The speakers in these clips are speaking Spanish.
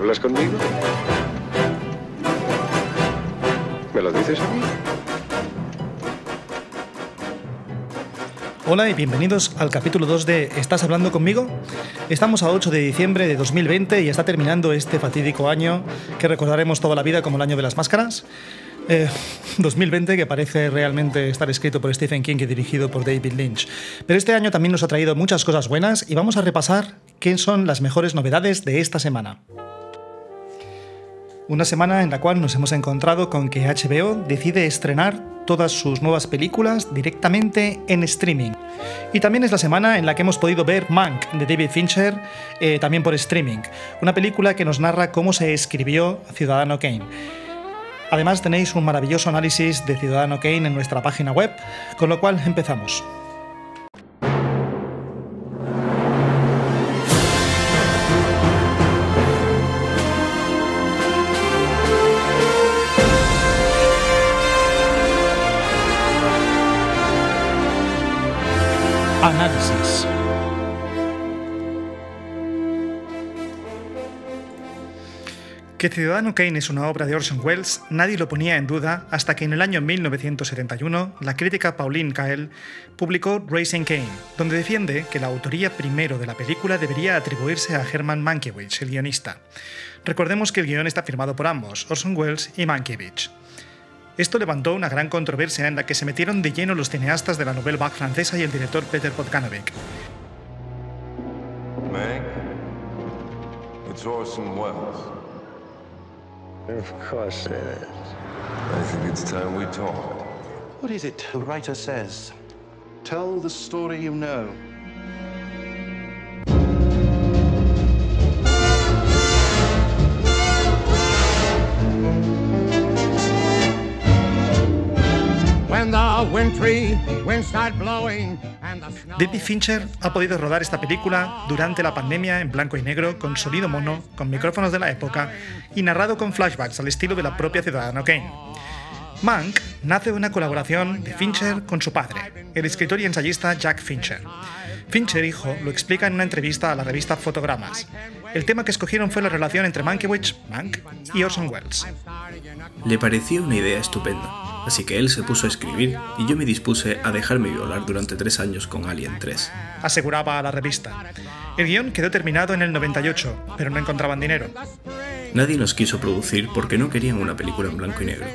¿Hablas conmigo? ¿Me lo dices a mí? Hola y bienvenidos al capítulo 2 de ¿Estás hablando conmigo? Estamos a 8 de diciembre de 2020 y está terminando este fatídico año que recordaremos toda la vida como el año de las máscaras. 2020 eh, que parece realmente estar escrito por Stephen King y dirigido por David Lynch. Pero este año también nos ha traído muchas cosas buenas y vamos a repasar qué son las mejores novedades de esta semana. Una semana en la cual nos hemos encontrado con que HBO decide estrenar todas sus nuevas películas directamente en streaming. Y también es la semana en la que hemos podido ver Mank de David Fincher, eh, también por streaming, una película que nos narra cómo se escribió Ciudadano Kane. Además tenéis un maravilloso análisis de Ciudadano Kane en nuestra página web, con lo cual empezamos. Análisis. Que Ciudadano Kane es una obra de Orson Welles, nadie lo ponía en duda hasta que en el año 1971 la crítica Pauline Kael publicó Racing Kane, donde defiende que la autoría primero de la película debería atribuirse a Herman Mankiewicz, el guionista. Recordemos que el guion está firmado por ambos, Orson Welles y Mankiewicz. Esto levantó una gran controversia en la que se metieron de lleno los cineastas de la Nouvelle Vague francesa y el director Peter Podkanovic. Meg, it's Orson Welles. Of course it is. I think it's time we talked. What is it the writer says? Tell the story you know. David Fincher ha podido rodar esta película durante la pandemia en blanco y negro, con sonido mono, con micrófonos de la época y narrado con flashbacks al estilo de la propia Ciudadano Kane. Mank nace de una colaboración de Fincher con su padre, el escritor y ensayista Jack Fincher. Fincher, hijo, lo explica en una entrevista a la revista Fotogramas. El tema que escogieron fue la relación entre Mankiewicz, Mank, y Orson Welles. Le parecía una idea estupenda así que él se puso a escribir y yo me dispuse a dejarme violar durante tres años con Alien 3. Aseguraba a la revista. El guion quedó terminado en el 98, pero no encontraban dinero. Nadie nos quiso producir porque no querían una película en blanco y negro.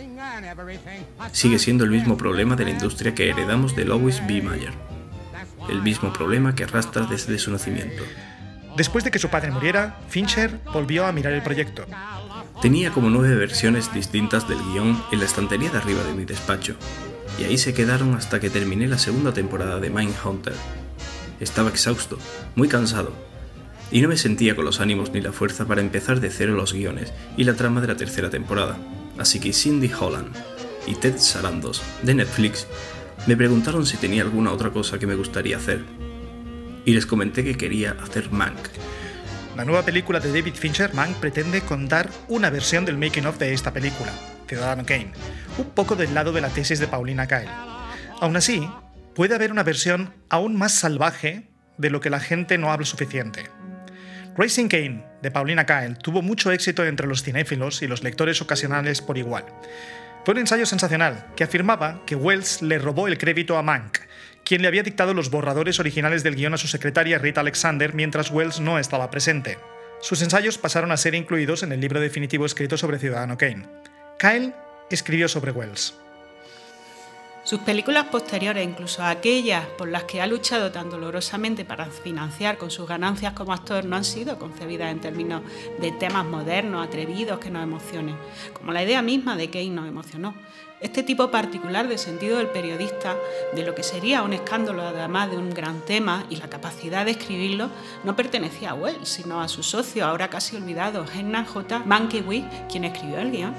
Sigue siendo el mismo problema de la industria que heredamos de Lois B. Mayer. El mismo problema que arrastra desde su nacimiento. Después de que su padre muriera, Fincher volvió a mirar el proyecto. Tenía como nueve versiones distintas del guion en la estantería de arriba de mi despacho, y ahí se quedaron hasta que terminé la segunda temporada de Mindhunter. Estaba exhausto, muy cansado, y no me sentía con los ánimos ni la fuerza para empezar de cero los guiones y la trama de la tercera temporada, así que Cindy Holland y Ted Sarandos, de Netflix, me preguntaron si tenía alguna otra cosa que me gustaría hacer, y les comenté que quería hacer Mank, la nueva película de David Fincher, Mank, pretende contar una versión del making of de esta película, Ciudadano Kane, un poco del lado de la tesis de Paulina Kael. Aún así, puede haber una versión aún más salvaje de lo que la gente no habla suficiente. Racing Kane, de Paulina Kael, tuvo mucho éxito entre los cinéfilos y los lectores ocasionales por igual. Fue un ensayo sensacional que afirmaba que Wells le robó el crédito a Mank quien le había dictado los borradores originales del guion a su secretaria Rita Alexander mientras Wells no estaba presente. Sus ensayos pasaron a ser incluidos en el libro definitivo escrito sobre Ciudadano Kane. Kyle escribió sobre Wells. Sus películas posteriores, incluso aquellas por las que ha luchado tan dolorosamente para financiar con sus ganancias como actor, no han sido concebidas en términos de temas modernos, atrevidos, que nos emocionen, como la idea misma de Kane nos emocionó. Este tipo particular de sentido del periodista, de lo que sería un escándalo además de un gran tema y la capacidad de escribirlo, no pertenecía a Wells, sino a su socio, ahora casi olvidado, Hernan J. Mankiewicz, quien escribió el guion.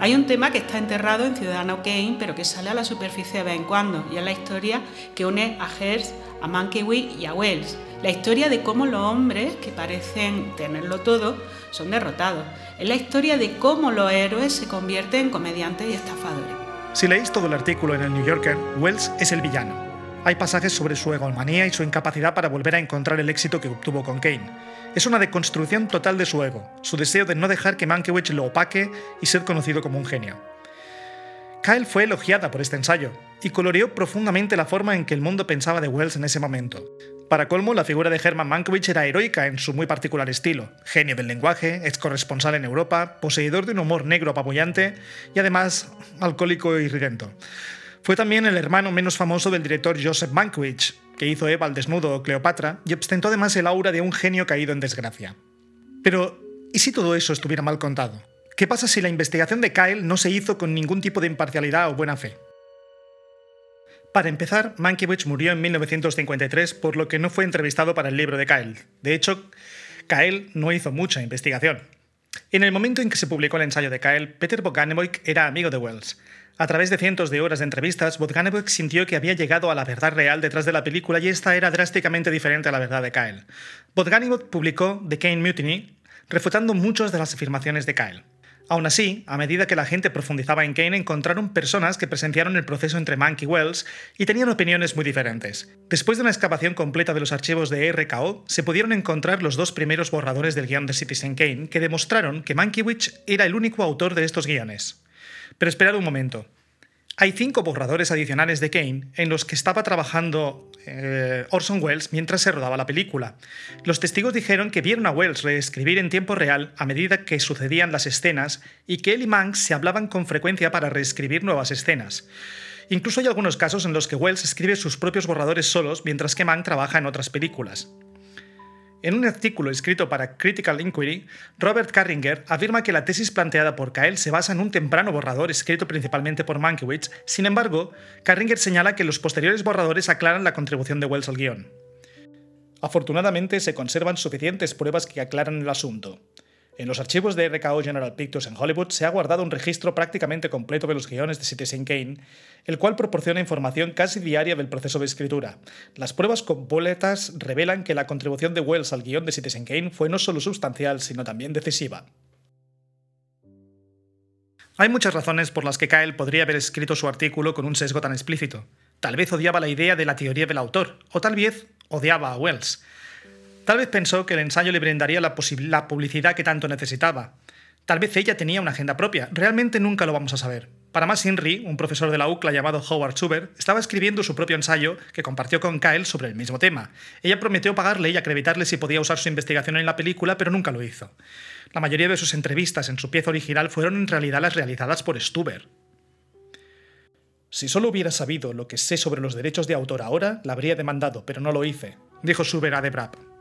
Hay un tema que está enterrado en Ciudadano Kane, pero que sale a la superficie de vez en cuando, y es la historia que une a Hearst, a Mankiewicz y a Wells. La historia de cómo los hombres, que parecen tenerlo todo, son derrotados. Es la historia de cómo los héroes se convierten en comediantes y estafadores. Si leéis todo el artículo en el New Yorker, Wells es el villano. Hay pasajes sobre su egomanía y su incapacidad para volver a encontrar el éxito que obtuvo con Kane. Es una deconstrucción total de su ego, su deseo de no dejar que Mankiewicz lo opaque y ser conocido como un genio. Kyle fue elogiada por este ensayo y coloreó profundamente la forma en que el mundo pensaba de Wells en ese momento. Para colmo, la figura de Herman Mankiewicz era heroica en su muy particular estilo, genio del lenguaje, ex corresponsal en Europa, poseedor de un humor negro apabullante y además alcohólico y ridento. Fue también el hermano menos famoso del director Joseph Mankiewicz, que hizo Eva al desnudo o Cleopatra, y ostentó además el aura de un genio caído en desgracia. Pero, ¿y si todo eso estuviera mal contado? ¿Qué pasa si la investigación de Kyle no se hizo con ningún tipo de imparcialidad o buena fe? Para empezar, Mankiewicz murió en 1953, por lo que no fue entrevistado para el libro de Kyle. De hecho, Kyle no hizo mucha investigación. En el momento en que se publicó el ensayo de Kyle, Peter Bogdanovich era amigo de Wells. A través de cientos de horas de entrevistas, Bogdanovich sintió que había llegado a la verdad real detrás de la película y esta era drásticamente diferente a la verdad de Kyle. Bogdanovich publicó The Kane Mutiny, refutando muchas de las afirmaciones de Kyle. Aún así, a medida que la gente profundizaba en Kane, encontraron personas que presenciaron el proceso entre Mank y Wells y tenían opiniones muy diferentes. Después de una excavación completa de los archivos de RKO, se pudieron encontrar los dos primeros borradores del guion de Citizen Kane que demostraron que Mankiewicz era el único autor de estos guiones. Pero esperad un momento. Hay cinco borradores adicionales de Kane en los que estaba trabajando eh, Orson Welles mientras se rodaba la película. Los testigos dijeron que vieron a Welles reescribir en tiempo real a medida que sucedían las escenas y que él y Mank se hablaban con frecuencia para reescribir nuevas escenas. Incluso hay algunos casos en los que Wells escribe sus propios borradores solos mientras que Mank trabaja en otras películas. En un artículo escrito para Critical Inquiry, Robert Carringer afirma que la tesis planteada por Kael se basa en un temprano borrador escrito principalmente por Mankiewicz, sin embargo, Carringer señala que los posteriores borradores aclaran la contribución de Wells al guion. Afortunadamente, se conservan suficientes pruebas que aclaran el asunto. En los archivos de RKO General Pictures en Hollywood se ha guardado un registro prácticamente completo de los guiones de Citizen Kane, el cual proporciona información casi diaria del proceso de escritura. Las pruebas completas revelan que la contribución de Wells al guion de Citizen Kane fue no solo sustancial, sino también decisiva. Hay muchas razones por las que Kyle podría haber escrito su artículo con un sesgo tan explícito. Tal vez odiaba la idea de la teoría del autor, o tal vez odiaba a Wells. Tal vez pensó que el ensayo le brindaría la, publicidad que tanto necesitaba. Tal vez ella tenía una agenda propia. Realmente nunca lo vamos a saber. Para más Henry, un profesor de la UCLA llamado Howard Schubert, estaba escribiendo su propio ensayo que compartió con Kyle sobre el mismo tema. Ella prometió pagarle y acreditarle si podía usar su investigación en la película, pero nunca lo hizo. La mayoría de sus entrevistas en su pieza original fueron en realidad las realizadas por Stuber. Si solo hubiera sabido lo que sé sobre los derechos de autor ahora, la habría demandado, pero no lo hice, dijo Schubert a Debrap.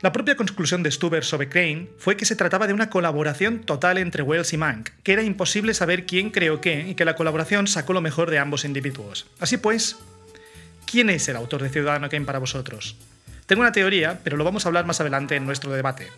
La propia conclusión de Stuber sobre Crane fue que se trataba de una colaboración total entre Wells y Mank, que era imposible saber quién creó qué y que la colaboración sacó lo mejor de ambos individuos. Así pues, ¿quién es el autor de Ciudadano Kane para vosotros? Tengo una teoría, pero lo vamos a hablar más adelante en nuestro debate.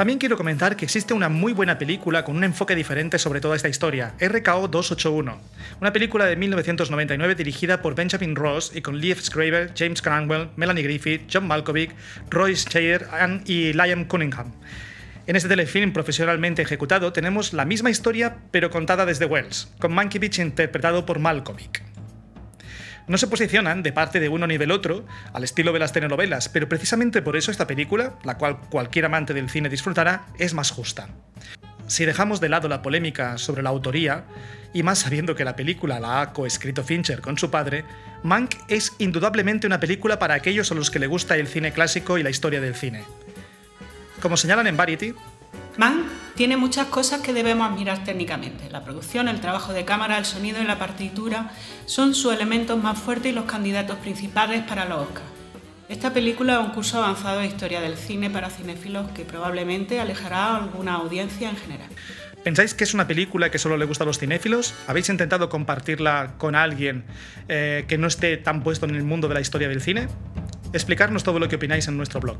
También quiero comentar que existe una muy buena película con un enfoque diferente sobre toda esta historia, RKO 281, una película de 1999 dirigida por Benjamin Ross y con Liev Schreiber, James Cranwell, Melanie Griffith, John Malkovich, Royce Scheyer y Liam Cunningham. En este telefilm profesionalmente ejecutado tenemos la misma historia pero contada desde Wells, con Mankiewicz interpretado por Malkovich no se posicionan de parte de uno ni del otro, al estilo de las telenovelas, pero precisamente por eso esta película, la cual cualquier amante del cine disfrutará, es más justa. Si dejamos de lado la polémica sobre la autoría, y más sabiendo que la película la ha coescrito Fincher con su padre, Mank es indudablemente una película para aquellos a los que le gusta el cine clásico y la historia del cine. Como señalan en Variety, Mann tiene muchas cosas que debemos admirar técnicamente. La producción, el trabajo de cámara, el sonido y la partitura son sus elementos más fuertes y los candidatos principales para los Oscars. Esta película es un curso avanzado de historia del cine para cinéfilos que probablemente alejará a alguna audiencia en general. ¿Pensáis que es una película que solo le gusta a los cinéfilos? ¿Habéis intentado compartirla con alguien eh, que no esté tan puesto en el mundo de la historia del cine? Explicarnos todo lo que opináis en nuestro blog.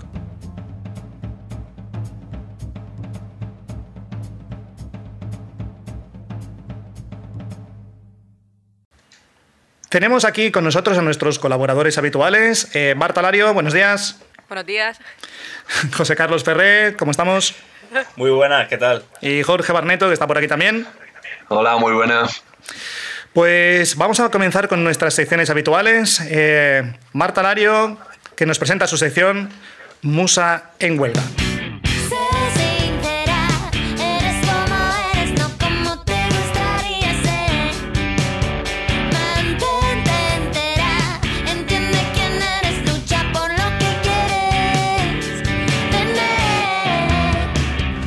Tenemos aquí con nosotros a nuestros colaboradores habituales. Eh, Marta Lario, buenos días. Buenos días. José Carlos Ferrer, ¿cómo estamos? Muy buenas, ¿qué tal? Y Jorge Barneto, que está por aquí también. Hola, muy buenas. Pues vamos a comenzar con nuestras secciones habituales. Eh, Marta Lario, que nos presenta su sección Musa en huelga.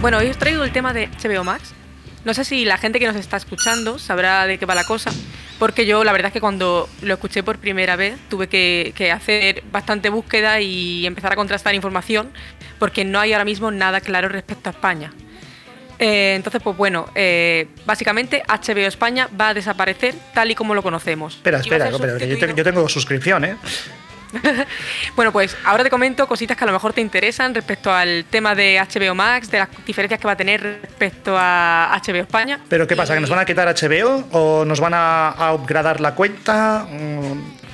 Bueno, hoy os traigo el tema de HBO Max. No sé si la gente que nos está escuchando sabrá de qué va la cosa, porque yo la verdad es que cuando lo escuché por primera vez tuve que, hacer bastante búsqueda y empezar a contrastar información, porque no hay ahora mismo nada claro respecto a España. Eh, entonces, pues bueno, eh, básicamente HBO España va a desaparecer tal y como lo conocemos. Espera, espera, espera yo, yo, tengo suscripción, ¿eh? bueno, pues ahora te comento cositas que a lo mejor te interesan respecto al tema de HBO Max, de las diferencias que va a tener respecto a HBO España. ¿Pero qué pasa? ¿Que nos van a quitar HBO o nos van a, upgradar la cuenta?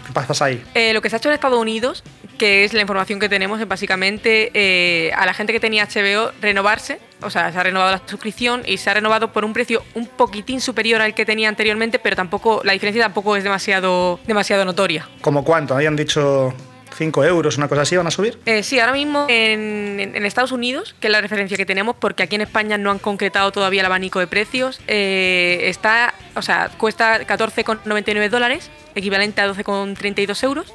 ¿Qué pasa ahí? Eh, lo que se ha hecho en Estados Unidos, que es la información que tenemos, es básicamente eh, a la gente que tenía HBO renovarse. O sea, se ha renovado la suscripción y se ha renovado por un precio un poquitín superior al que tenía anteriormente, pero tampoco la diferencia tampoco es demasiado, demasiado notoria. ¿Cómo cuánto? Habían dicho 5 euros, una cosa así, van a subir? Eh, sí, ahora mismo en, Estados Unidos, que es la referencia que tenemos, porque aquí en España no han concretado todavía el abanico de precios, está, o sea, cuesta 14,99 dólares equivalente a 12,32 euros.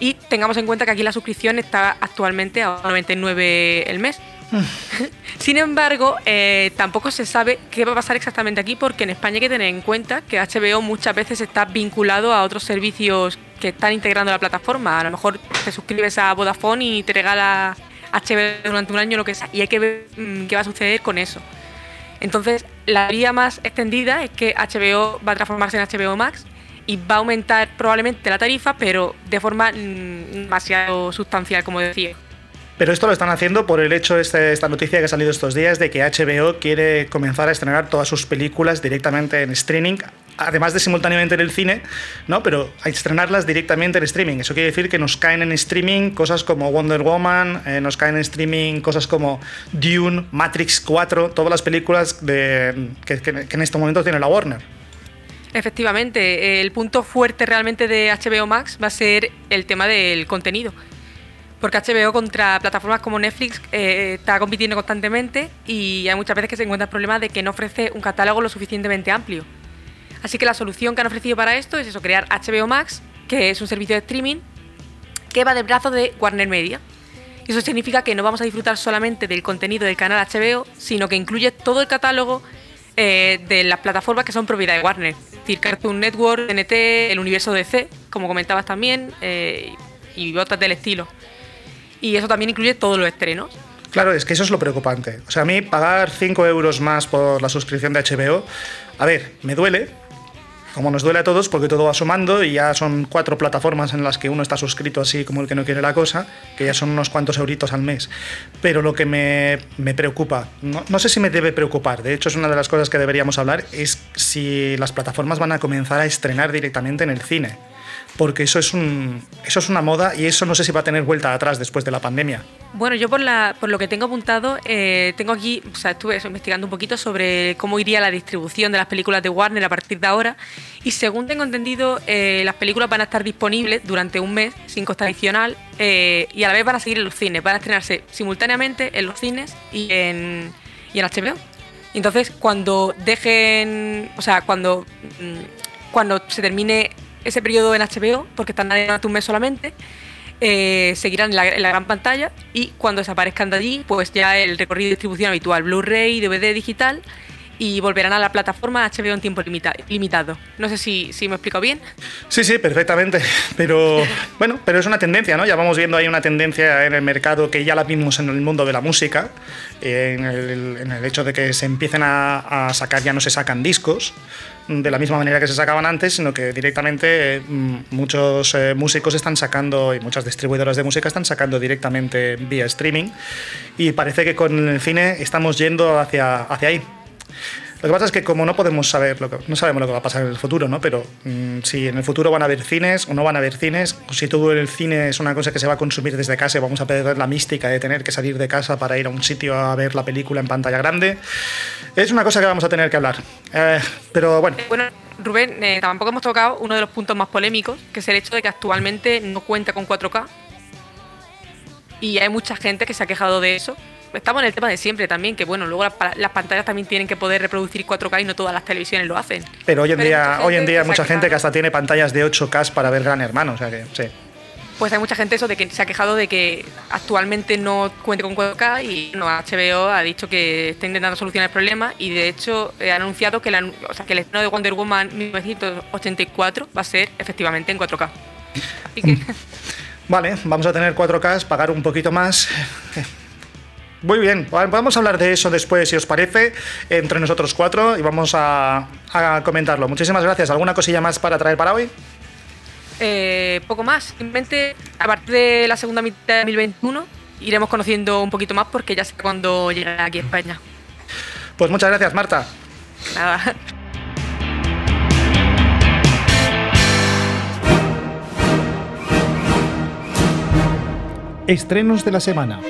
Y tengamos en cuenta que aquí la suscripción está actualmente a 99 el mes. Sin embargo, eh, tampoco se sabe qué va a pasar exactamente aquí porque en España hay que tener en cuenta que HBO muchas veces está vinculado a otros servicios que están integrando la plataforma. A lo mejor te suscribes a Vodafone y te regala HBO durante un año, lo que sea, y hay que ver mm, qué va a suceder con eso. Entonces, la vía más extendida es que HBO va a transformarse en HBO Max y va a aumentar probablemente la tarifa, pero de forma mm, demasiado sustancial, como decía. Pero esto lo están haciendo por el hecho, este, esta noticia que ha salido estos días, de que HBO quiere comenzar a estrenar todas sus películas directamente en streaming, además de simultáneamente en el cine, ¿no? pero a estrenarlas directamente en streaming. Eso quiere decir que nos caen en streaming cosas como Wonder Woman, eh, nos caen en streaming cosas como Dune, Matrix 4, todas las películas de, que en este momento tiene la Warner. Efectivamente, el punto fuerte realmente de HBO Max va a ser el tema del contenido. Porque HBO contra plataformas como Netflix eh, está compitiendo constantemente y hay muchas veces que se encuentra el problema de que no ofrece un catálogo lo suficientemente amplio. Así que la solución que han ofrecido para esto es eso, crear HBO Max, que es un servicio de streaming que va de brazo de Warner Media. Eso significa que no vamos a disfrutar solamente del contenido del canal HBO, sino que incluye todo el catálogo eh, de las plataformas que son propiedad de Warner. Es decir, Cartoon Network, TNT, el universo DC, como comentabas también, eh, y otras del estilo. Y eso también incluye todos los estrenos. Claro, es que eso es lo preocupante. O sea, a mí pagar 5 euros más por la suscripción de HBO, a ver, me duele, como nos duele a todos, porque todo va sumando y ya son cuatro plataformas en las que uno está suscrito así como el que no quiere la cosa, que ya son unos cuantos euritos al mes. Pero lo que me, me preocupa, no, no, sé si me debe preocupar, de hecho es una de las cosas que deberíamos hablar, es si las plataformas van a comenzar a estrenar directamente en el cine porque eso es, un, eso es una moda y eso no sé si va a tener vuelta atrás después de la pandemia. Bueno, yo por, la, por lo que tengo apuntado, eh, tengo aquí, o sea, estuve investigando un poquito sobre cómo iría la distribución de las películas de Warner a partir de ahora y según tengo entendido, eh, las películas van a estar disponibles durante un mes sin costa adicional eh, y a la vez van a seguir en los cines, van a estrenarse simultáneamente en los cines y en, y en HBO. Entonces, cuando dejen, o sea, cuando, mm, cuando se termine ese periodo en HBO, porque están en un mes solamente, eh, seguirán en la, gran pantalla y cuando desaparezcan de allí, pues ya el recorrido de distribución habitual, Blu-ray, DVD digital y volverán a la plataforma HBO en tiempo limitado. No sé si, si me explico bien. Sí, sí, perfectamente. Pero bueno, pero es una tendencia, ¿no? Ya vamos viendo ahí una tendencia en el mercado que ya la vimos en el mundo de la música, en el, hecho de que se empiecen a, a sacar, ya no se sacan discos, de la misma manera que se sacaban antes, sino que directamente mm, muchos eh, músicos están sacando y muchas distribuidoras de música están sacando directamente vía streaming y parece que con el cine estamos yendo hacia, hacia ahí. Lo que pasa es que como no podemos saber, lo que, no sabemos lo que va a pasar en el futuro, ¿no? Pero mm, si en el futuro van a haber cines o no van a haber cines, o si todo el cine es una cosa que se va a consumir desde casa y vamos a perder la mística de tener que salir de casa para ir a un sitio a ver la película en pantalla grande, es una cosa que vamos a tener que hablar. Eh, pero bueno. Bueno, Rubén, eh, tampoco hemos tocado uno de los puntos más polémicos, que es el hecho de que actualmente no cuenta con 4K. Y hay mucha gente que se ha quejado de eso. Estamos en el tema de siempre también, que bueno, luego las, pa- las pantallas también tienen que poder reproducir 4K y no todas las televisiones lo hacen. Pero hoy en Pero día, hoy en día hay mucha gente que hasta tiene pantallas de 8K para ver Gran Hermano, o sea que sí. Pues hay mucha gente eso de que se ha quejado de que actualmente no cuente con 4K y no, HBO ha dicho que está intentando solucionar el problema y de hecho eh, ha anunciado que, la- o sea, que el estreno de Wonder Woman 1984 va a ser efectivamente en 4K. Así que Vale, vamos a tener 4K, pagar un poquito más. Muy bien, vamos a hablar de eso después, si os parece, entre nosotros cuatro y vamos a, a comentarlo. Muchísimas gracias. ¿Alguna cosilla más para traer para hoy? eh, poco más, simplemente a partir de la segunda mitad de 2021 iremos conociendo un poquito más porque ya sé cuándo llegará aquí a España. Pues muchas gracias, Marta. Nada. Estrenos de la semana.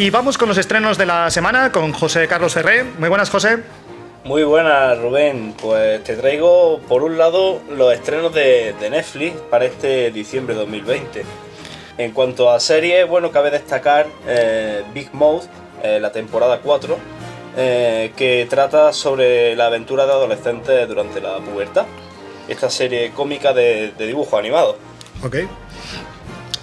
Y vamos con los estrenos de la semana con José Carlos Ferré. Muy buenas, José. Muy buenas, Rubén. Pues te traigo, por un lado, los estrenos de, de Netflix para este diciembre de 2020. En cuanto a series, bueno, cabe destacar eh, Big Mouth, eh, la temporada 4, eh, que trata sobre la aventura de adolescentes durante la pubertad. Esta serie cómica de, de dibujo animado. Ok.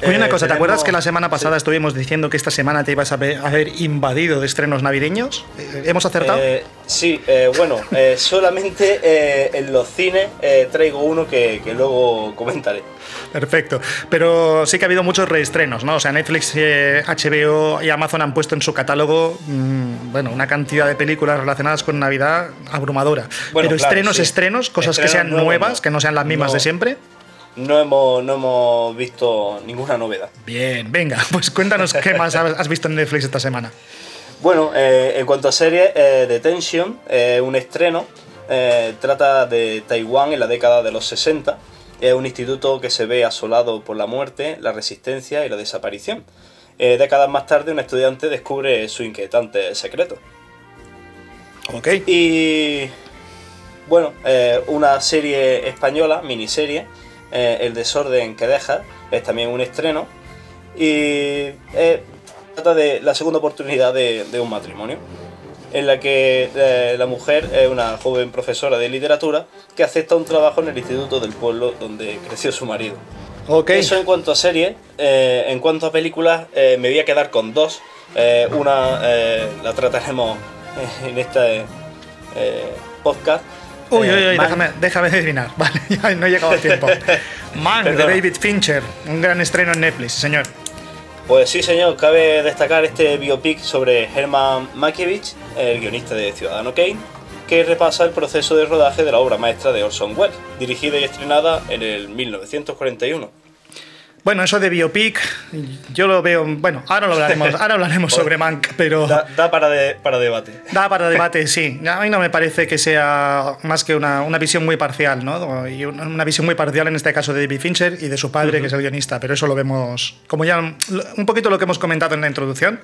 Oye, una Eh, cosa, ¿te tenemos- acuerdas que la semana pasada sí. estuvimos diciendo que esta semana te ibas a ver invadido de estrenos navideños? Eh, ¿Hemos acertado? Eh, sí, eh, bueno, solamente en los cines traigo uno que, que luego comentaré. Perfecto. Pero sí que ha habido muchos reestrenos, ¿no? O sea, Netflix, HBO y Amazon han puesto en su catálogo, mm, bueno, una cantidad de películas relacionadas con Navidad abrumadora. Bueno, Pero claro, estrenos, sí. estrenos, cosas que sean nuevas, no. que no sean las mismas No. de siempre. No hemos, no hemos visto ninguna novedad. Bien, venga, pues cuéntanos qué más has visto en Netflix esta semana. Bueno, eh, en cuanto a series, eh, Detention, eh, un estreno, eh, trata de Taiwán en la década de los 60. Es un instituto que se ve asolado por la muerte, la resistencia y la desaparición. Décadas más tarde, un estudiante descubre su inquietante secreto. Ok. Y bueno, una serie española, miniserie, eh, El desorden que deja, es también un estreno. Y eh, trata de la segunda oportunidad de, de un matrimonio, en la que eh, la mujer es una joven profesora de literatura que acepta un trabajo en el instituto del pueblo donde creció su marido. Ok. Eso en cuanto a series. Eh, en cuanto a películas, eh, me voy a quedar con dos. Eh, una la trataremos en este podcast. Uy, Eh, uy, uy, Man- déjame, déjame adivinar. Vale, ya no he llegado a tiempo. Man, de. David Fincher. Un gran estreno en Netflix, señor. Pues sí, señor, cabe destacar este biopic sobre Herman Mankiewicz, el guionista de Ciudadano Kane, que repasa el proceso de rodaje de la obra maestra de Orson Welles, dirigida y estrenada en el 1941. Bueno, eso de biopic, yo lo veo. Bueno, ahora lo hablaremos, ahora hablaremos sobre Mank, pero. Da, da para, de- para debate. Da para debate, sí. A mí no me parece que sea más que una, una visión muy parcial, ¿no? Y una, una visión muy parcial en este caso de David Fincher y de su padre, que es el guionista, pero eso lo vemos, como ya un poquito lo que hemos comentado en la introducción.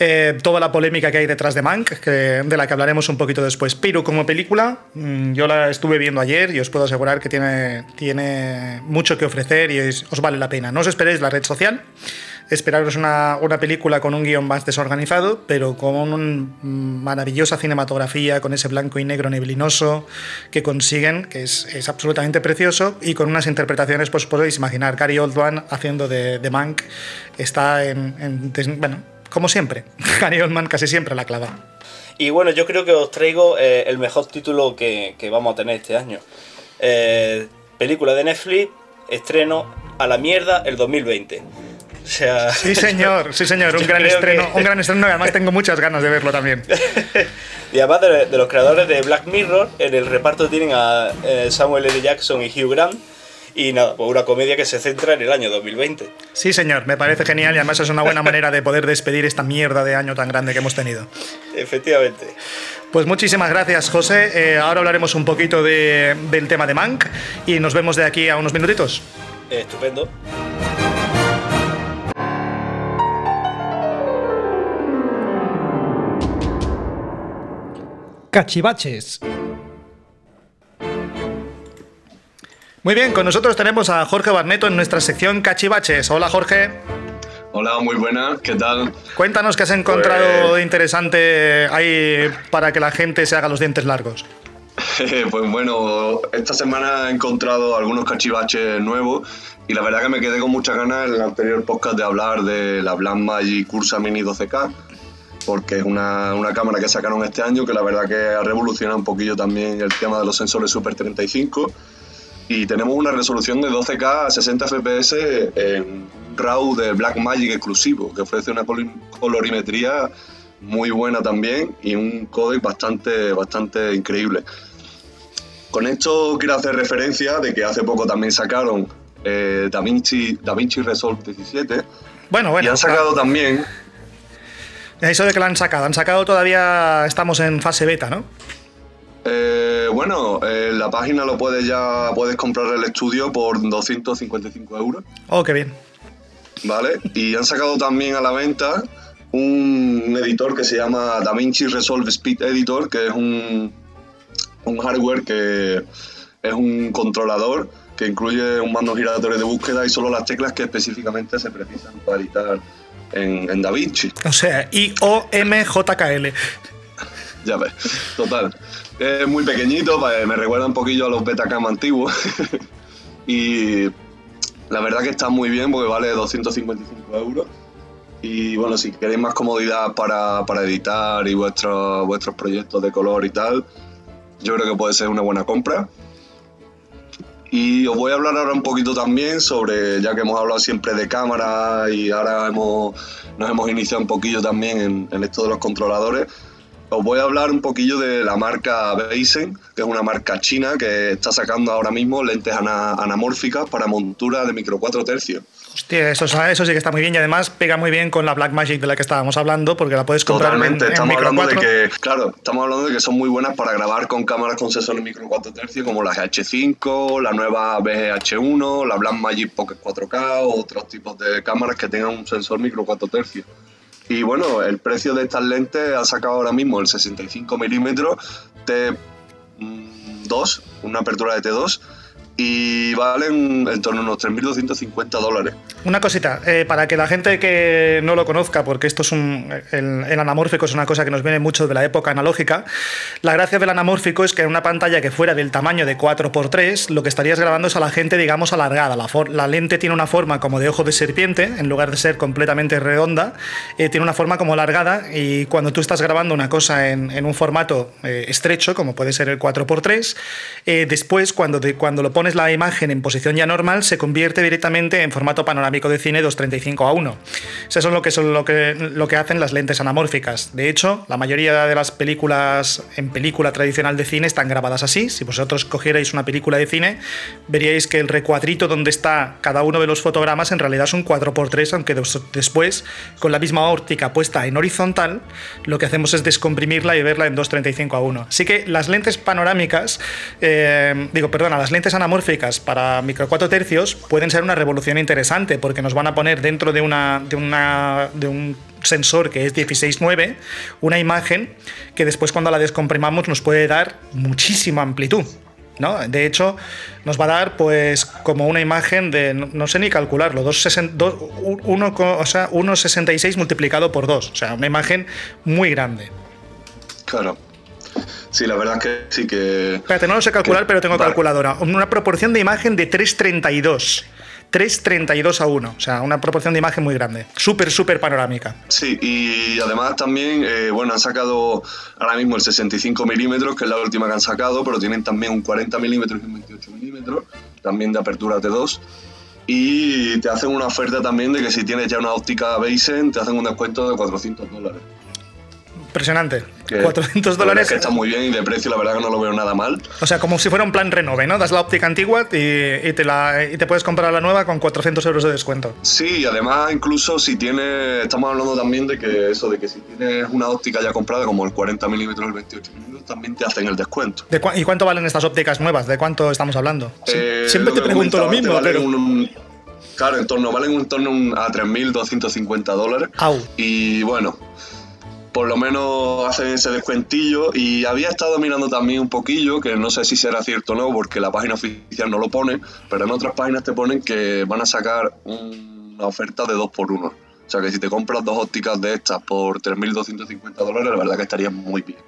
Eh, toda la polémica que hay detrás de Mank, que- de la que hablaremos un poquito después. Pero como película, mm, yo la estuve viendo ayer y os puedo asegurar que tiene, tiene mucho que ofrecer y es- os vale la pena. No os esperéis la red social, esperaros una, una película con un guion más desorganizado, pero con una maravillosa cinematografía, con ese blanco y negro neblinoso que consiguen, que es, es absolutamente precioso, y con unas interpretaciones, pues podéis imaginar, Gary Oldman haciendo de, de Mank está en, en bueno, como siempre, Gary Oldman casi siempre la clava. Y bueno, yo creo que os traigo eh, el mejor título que, que vamos a tener este año. Eh, película de Netflix, estreno a la mierda el 2020. sea, Sí, señor, sí, señor. Un gran estreno. que- Un gran estreno. y Además, tengo muchas ganas de verlo también. Y además de, de los creadores de Black Mirror, en el reparto tienen a eh, Samuel L. Jackson y Hugh Grant. Y nada, pues una comedia que se centra en el año 2020. Sí, señor. Me parece genial y además es una buena manera de poder despedir esta mierda de año tan grande que hemos tenido. Efectivamente. Pues muchísimas gracias, José. Eh, ahora hablaremos un poquito de- del tema de Mank y nos vemos de aquí a unos minutitos. Eh, estupendo. Cachivaches. Muy bien, con nosotros tenemos a Jorge Barneto en nuestra sección Cachivaches. Hola Jorge, Hola, muy buenas, ¿qué tal? cuéntanos qué has encontrado Pues- interesante ahí para que la gente se haga los dientes largos. pues bueno, esta semana he encontrado algunos cachivaches nuevos y la verdad que me quedé con muchas ganas en el anterior podcast de hablar de la Blackmagic Cursa Mini 12K porque es una, una cámara que sacaron este año que la verdad que ha revolucionado un poquillo también el tema de los sensores Super 35 y tenemos una resolución de 12K a 60 FPS en RAW de Blackmagic exclusivo que ofrece una col- colorimetría muy buena también y un codec bastante, bastante increíble. Con esto quiero hacer referencia de que hace poco también sacaron eh, DaVinci, DaVinci Resolve 17 Bueno, bueno, y han sacado también eso de que la han sacado, han sacado todavía, estamos en fase beta, ¿no? Eh, bueno, en la página lo puedes ya puedes comprar el estudio por 255 euros, Oh, qué bien. ¿vale? Y han sacado también a la venta un editor que se llama DaVinci Resolve Speed Editor, que es un, un hardware que es un controlador que incluye un mando giratorio de búsqueda y solo las teclas que específicamente se precisan para editar en, en DaVinci. O sea, I-O-M-J-K-L. Ya ves, total. Es muy pequeñito, pa- me recuerda un poquillo a los Betacam antiguos. y la verdad que está muy bien porque vale 255 euros. Y bueno, si queréis más comodidad para, para editar y vuestros, vuestros proyectos de color y tal, yo creo que puede ser una buena compra. Y os voy a hablar ahora un poquito también sobre, ya que hemos hablado siempre de cámara y ahora hemos, nos hemos iniciado un poquillo también en, en esto de los controladores, os voy a hablar un poquillo de la marca Beisen, que es una marca china que está sacando ahora mismo lentes ana- anamórficas para montura de micro 4 tercios. Hostia, eso, eso sí que está muy bien y además pega muy bien con la Blackmagic de la que estábamos hablando porque la puedes comprar en- Totalmente, en, estamos micro hablando 4. de que, claro, estamos hablando de que son muy buenas para grabar con cámaras con sensores micro 4 tercios como la GH5, la nueva BGH1, la Blackmagic Pocket 4K o otros tipos de cámaras que tengan un sensor micro 4 tercios. Y bueno, el precio de estas lentes ha sacado ahora mismo el 65 milímetros T2, una apertura de T2, y valen en torno a unos 3.250 dólares. Una cosita, eh, para que la gente que no lo conozca, porque esto es un. El, el anamórfico es una cosa que nos viene mucho de la época analógica. La gracia del anamórfico es que en una pantalla que fuera del tamaño de 4x3, lo que estarías grabando es a la gente, digamos, alargada. La, lente tiene una forma como de ojo de serpiente, en lugar de ser completamente redonda, eh, tiene una forma como alargada. Y cuando tú estás grabando una cosa en, un formato eh, estrecho, como puede ser el 4x3, eh, después, cuando, cuando lo pones la imagen en posición ya normal, se convierte directamente en formato panorámico de cine 235 a 1. Eso es lo que, son lo que, lo que hacen las lentes anamórficas. De hecho, la mayoría de las películas en película tradicional de cine están grabadas así. Si vosotros cogierais una película de cine, veríais que el recuadrito donde está cada uno de los fotogramas en realidad es un 4x3, aunque des- después, con la misma óptica puesta en horizontal, lo que hacemos es descomprimirla y verla en 235 a 1. Así que las lentes panorámicas, eh, digo, perdona, las lentes anamórficas para micro 4 tercios pueden ser una revolución interesante porque nos van a poner dentro de, una, de, una, de un sensor que es 16.9 una imagen que después cuando la descomprimamos nos puede dar muchísima amplitud. ¿no? De hecho, nos va a dar pues como una imagen de, no, sé ni calcularlo, 2,60 dos- un- uno co- o sea, 1,66 multiplicado por 2, o sea, una imagen muy grande. Claro. Sí, la verdad es que sí que... Espérate, no lo sé calcular, que- pero tengo vale. calculadora. Una proporción de imagen de 3,32. 3,32 a 1, o sea, una proporción de imagen muy grande. Súper, súper panorámica. Sí, y además también, eh, bueno, han sacado ahora mismo el 65 milímetros, que es la última que han sacado, pero tienen también un 40 milímetros y un 28 milímetros, también de apertura T2. Y te hacen una oferta también de que si tienes ya una óptica Beisen, te hacen un descuento de 400 dólares. Impresionante. Que 400 la verdad dólares. es que está muy bien y de precio la verdad que no lo veo nada mal. O sea, como si fuera un plan renove, ¿no? Das la óptica antigua y, y te, la, y te puedes comprar la nueva con 400 euros de descuento. Sí, y además incluso si tienes, estamos hablando también de que eso, de que si tienes una óptica ya comprada como el 40 milímetros o el 28 milímetros, también te hacen el descuento. ¿De cua- ¿Y cuánto valen estas ópticas nuevas? ¿De cuánto estamos hablando? Eh, Siempre te pregunto lo mismo, te valen pero... un- un- claro, en torno, valen un torno a 3.250 dólares. Au. Y bueno, por lo menos hacen ese descuentillo. Y había estado mirando también un poquillo, que no sé si será cierto o no, porque la página oficial no lo pone, pero en otras páginas te ponen que van a sacar una oferta de 2 por 1 O sea que si te compras dos ópticas de estas por 3.250 dólares, la verdad que estaría muy bien.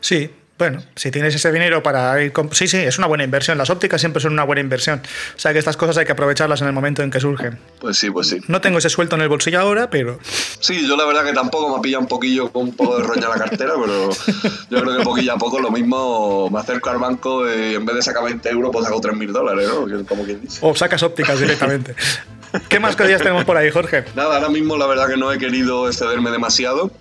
Sí, bueno, si tienes ese dinero para ir... Sí, sí, es una buena inversión. Las ópticas siempre son una buena inversión. O sea que estas cosas hay que aprovecharlas en el momento en que surgen. Pues sí, pues sí. No tengo ese suelto en el bolsillo ahora, pero... Sí, yo la verdad que tampoco me pilla un poquillo con un poco de roña la cartera, pero yo creo que poquillo a poco lo mismo me acerco al banco y en vez de sacar 20 euros, pues saco 3.000 dólares, ¿no? Que- Como quien dice. O sacas ópticas directamente. ¿Qué más cosillas tenemos por ahí, Jorge? Nada, ahora mismo la verdad que no he querido excederme demasiado,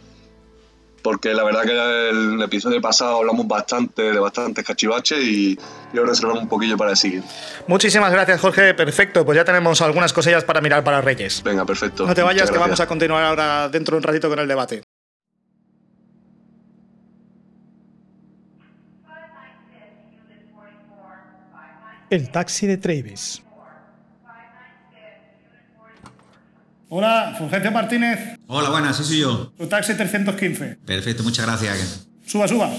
porque la verdad que en el episodio pasado hablamos bastante de bastantes cachivaches y yo reservamos un poquillo para el siguiente. Muchísimas gracias, Jorge. Perfecto, pues ya tenemos algunas cosillas para mirar para Reyes. Venga, perfecto. No te vayas, que vamos a continuar ahora dentro de un ratito con el debate. El taxi de Travis. Hola, Fulgencio Martínez, Hola, buenas, sí soy yo. su taxi 315. Perfecto, muchas gracias. Suba, suba.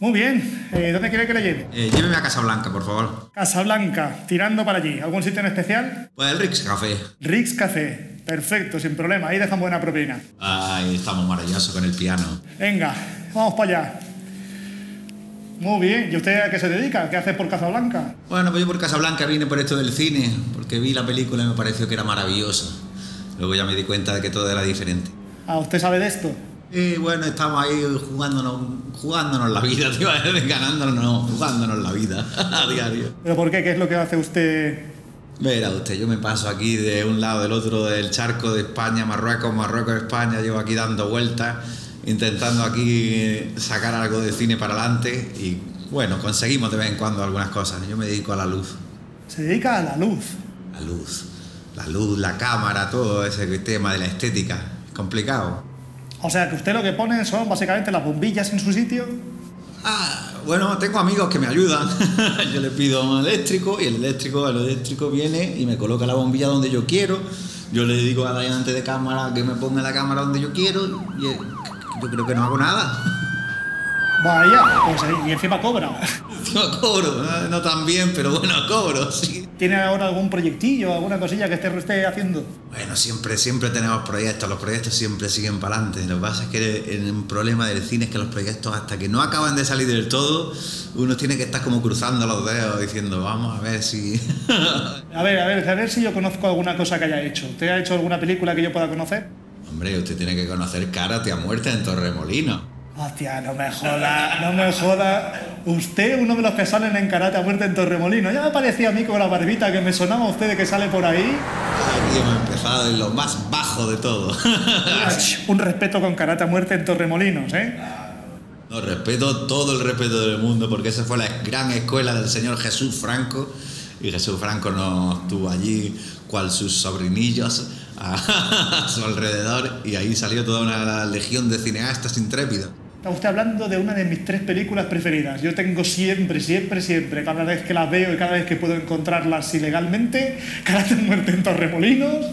Muy bien, eh, ¿dónde quiere que le lleve? Eh, lléveme a Casablanca, por favor. Casablanca, tirando para allí. ¿Algún sitio en especial? Pues el Rix Café. Rix Café. Perfecto, sin problema. Ahí dejan buena propina. Ay, estamos maravillosos con el piano. Venga, vamos para allá. Muy bien. ¿Y usted a qué se dedica? ¿Qué hace por Casablanca? Bueno, pues yo por Casablanca vine por esto del cine, porque vi la película y me pareció que era maravillosa. Luego ya me di cuenta de que todo era diferente. Ah, ¿usted sabe de esto? Y bueno, estamos ahí jugándonos, jugándonos la vida, decir, ganándonos, no, jugándonos la vida a diario. ¿Pero por qué? ¿Qué es lo que hace usted? Verá usted, yo me paso aquí de un lado del otro del charco de España, Marruecos, Marruecos, España, llevo aquí dando vueltas, intentando aquí sacar algo de cine para adelante y bueno, conseguimos de vez en cuando algunas cosas. Yo me dedico a la luz, Se dedica a la luz. la luz, la luz, la cámara, todo ese tema de la estética. Es complicado. O sea, que usted lo que pone son básicamente las bombillas en su sitio. Ah, bueno, tengo amigos que me ayudan. yo le pido un eléctrico y el eléctrico, el eléctrico viene y me coloca la bombilla donde yo quiero. Yo le digo al ayudante de cámara que me ponga la cámara donde yo quiero y eh, yo creo que no hago nada. Vaya, pues ahí, y encima cobra. Yo cobro, no, no tan bien, pero bueno, cobro, sí. ¿Tiene ahora algún proyectillo, alguna cosilla que esté, esté haciendo? Bueno, siempre, siempre tenemos proyectos, los proyectos siempre siguen para adelante. Lo que pasa es que el, el problema del cine es que los proyectos hasta que no acaban de salir del todo, uno tiene que estar como cruzando los dedos diciendo, vamos a ver si... A ver, a ver, a ver si yo conozco alguna cosa que haya hecho. ¿Usted ha hecho alguna película que yo pueda conocer? Hombre, usted tiene que conocer Karate a muerte en Torremolino. Hostia, no me joda, no me joda. Usted, uno de los que salen en karate a muerte en Torremolino. Ya me parecía a mí con la barbita que me sonaba a usted de que sale por ahí. Aquí hemos empezado en lo más bajo de todo. Un respeto con karate a muerte en Torremolinos, ¿eh? No, respeto todo el respeto del mundo porque esa fue la gran escuela del señor Jesús Franco y Jesús Franco no estuvo allí cual sus sobrinillos a, a su alrededor y ahí salió toda una legión de cineastas intrépidos. Está usted hablando de una de mis tres películas preferidas. Yo tengo siempre, siempre, siempre, cada vez que las veo y cada vez que puedo encontrarlas ilegalmente, Karate a muerte en Torremolinos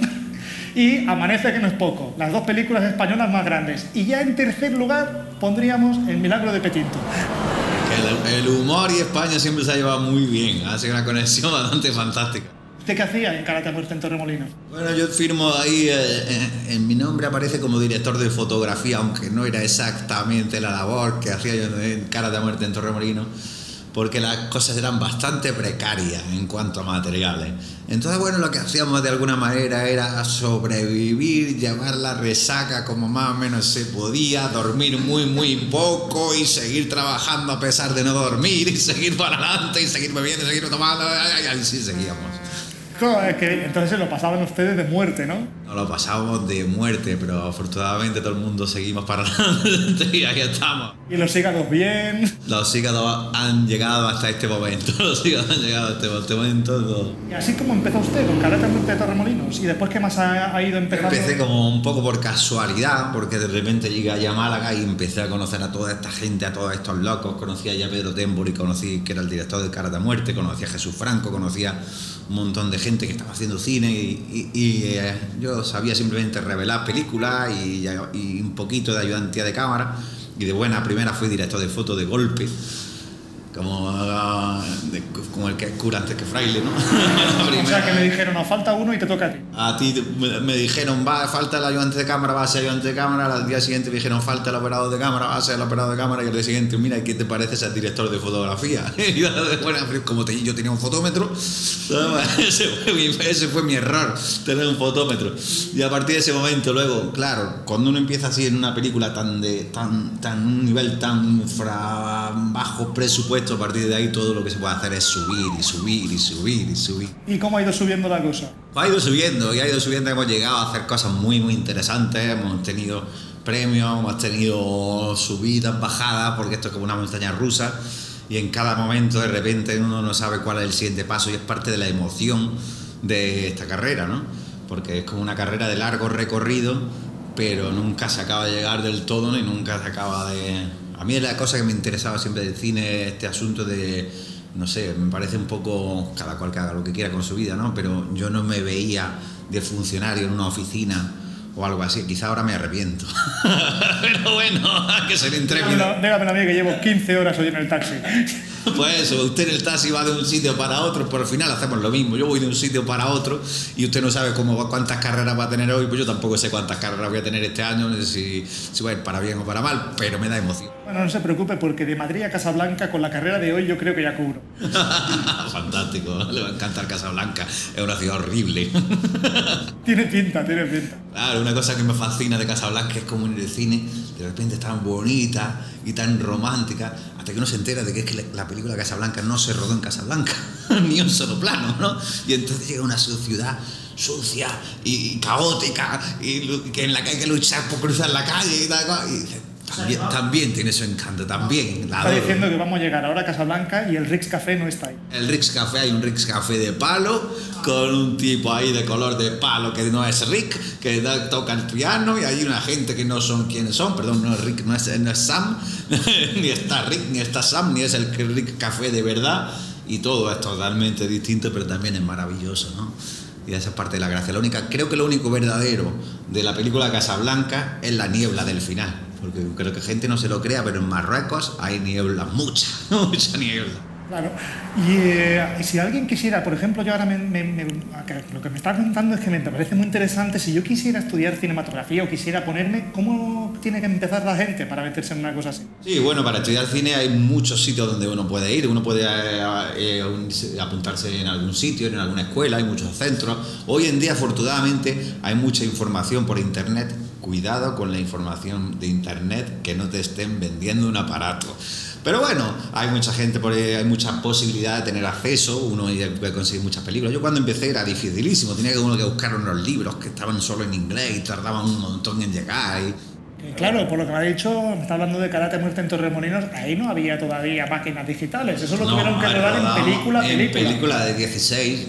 y Amanece que no es poco. Las dos películas españolas más grandes. Y ya en tercer lugar pondríamos El milagro de Petinto. El, el humor y España siempre se ha llevado muy bien, ha sido una conexión bastante fantástica. ¿Usted qué hacía en Karate muerte en Torremolinos? Bueno, yo firmo ahí, eh, en, en mi nombre aparece como director de fotografía, aunque no era exactamente la labor que hacía yo en Cara de Muerte en Torremolino. porque las cosas eran bastante precarias en cuanto a materiales. Entonces, bueno, lo que hacíamos de alguna manera era sobrevivir, llevar la resaca como más o menos se podía, dormir muy, muy poco y seguir trabajando a pesar de no dormir y seguir para adelante y seguir bebiendo, seguir tomando, y así seguíamos. Joder, es que entonces se lo pasaban ustedes de muerte, ¿no? Nos lo pasábamos de muerte, pero afortunadamente todo el mundo seguimos para adelante y ahí estamos. Y los hígados bien. Los hígados han llegado hasta este momento. Los hígados han llegado hasta este momento. todo. Y así como empezó usted con Muerte de Torremolinos. ¿Y después qué más ha, ha ido empezando? Empecé como un poco por casualidad, porque de repente llegué allá a Málaga y empecé a conocer a toda esta gente, a todos estos locos. Conocí a Pedro Tembori, conocí que era el director de Karate Muerte, conocí a Jesús Franco, conocía un montón de gente que estaba haciendo cine y, eh, yo sabía simplemente revelar películas y, y un poquito de ayudantía de cámara. Y de buena primera fui director de foto de golpe como, de- como el que es cura antes que fraile, ¿no? O sea, que le dijeron, nos falta uno y te toca a ti. A ti me, me dijeron, va, falta el ayudante de cámara, va a ser ayudante de cámara. Al día siguiente me dijeron, falta el operador de cámara, va a ser el operador de cámara. Y al día siguiente, mira, ¿qué te parece ser director de fotografía? Y bueno, como te- yo tenía un fotómetro, ese fue, mi, ese fue mi error, tener un fotómetro. Y a partir de ese momento, luego, claro, cuando uno empieza así en una película tan de tan, tan un nivel tan fra bajo presupuesto, a partir de ahí todo lo que se puede hacer es subir y subir y subir y subir. ¿Y cómo ha ido subiendo la cosa? Ha ido subiendo y ha ido subiendo, hemos llegado a hacer cosas muy, muy interesantes, hemos tenido premios, hemos tenido subidas, bajadas, porque esto es como una montaña rusa y en cada momento de repente uno no sabe cuál es el siguiente paso y es parte de la emoción de esta carrera, ¿no? Porque es como una carrera de largo recorrido, pero nunca se acaba de llegar del todo ni nunca se acaba de... A mí es la cosa que me interesaba siempre del cine, este asunto de no sé, me parece un poco cada cual que haga lo que quiera con su vida, ¿no? Pero yo no me veía de funcionario en una oficina o algo así. Quizá ahora me arrepiento. Pero bueno, que ser intrépido. Dígamelo a mí que llevo 15 horas hoy en el taxi. Pues eso, usted en el taxi va de un sitio para otro, pero al final hacemos lo mismo. Yo voy de un sitio para otro y usted no sabe cómo, va- cuántas carreras va a tener hoy, pues yo tampoco sé cuántas carreras voy a tener este año, no sé si, si va a ir para bien o para mal, pero me da emoción. Bueno, no se preocupe porque de Madrid a Casablanca con la carrera de hoy yo creo que ya cubro. Fantástico, le va a encantar Casablanca, es una ciudad horrible. Tiene pinta, tiene pinta. Claro, una cosa que me fascina de Casablanca es como en el cine, de repente es tan bonita y tan romántica, hasta que uno se entera de que es que la- la película Casablanca no se rodó en Casablanca, ni un solo plano, ¿no? Y entonces llega una ciudad sucia y, caótica, y en la que hay que luchar por cruzar la calle y tal, y dice, también, también tiene su encanto, también. La Está adoro. diciendo que vamos a llegar ahora a Casablanca y el Rix Café no está ahí. El Rix Café, hay un Rix Café de palo, con un tipo ahí de color de palo que no es Rick, que da- toca el piano, y hay una gente que no son quienes son, perdón, no es Rick, no es, no es Sam, ni está Rick, ni está Sam, ni es el Rick Café de verdad, y todo es totalmente distinto, pero también es maravilloso, ¿no? Y esa es parte de la gracia. La única, creo que lo único verdadero de la película Casablanca es la niebla del final. Porque creo que gente no se lo crea, pero en Marruecos hay niebla, mucha, mucha niebla. Claro. Y eh, si alguien quisiera, por ejemplo, yo ahora me, me- me- lo que me está contando es que me parece muy interesante. Si yo quisiera estudiar cinematografía o quisiera ponerme, ¿cómo tiene que empezar la gente para meterse en una cosa así? Sí, bueno, para estudiar cine hay muchos sitios donde uno puede ir. Uno puede eh, eh, un- apuntarse en algún sitio, en alguna escuela, hay muchos centros. Hoy en día, afortunadamente, hay mucha información por internet. Cuidado con la información de internet que no te estén vendiendo un aparato. Pero bueno, hay mucha gente, por ahí, hay mucha posibilidad de tener acceso, uno puede conseguir muchas películas. Yo cuando empecé era dificilísimo, tenía que uno que buscar unos libros que estaban solo en inglés y tardaban un montón en llegar. y- Claro, por lo que me ha dicho, me está hablando de Karate Muerte en Torremolinos, ahí no había todavía máquinas digitales, eso lo No, tuvieron que rodar en película, en película. película de 16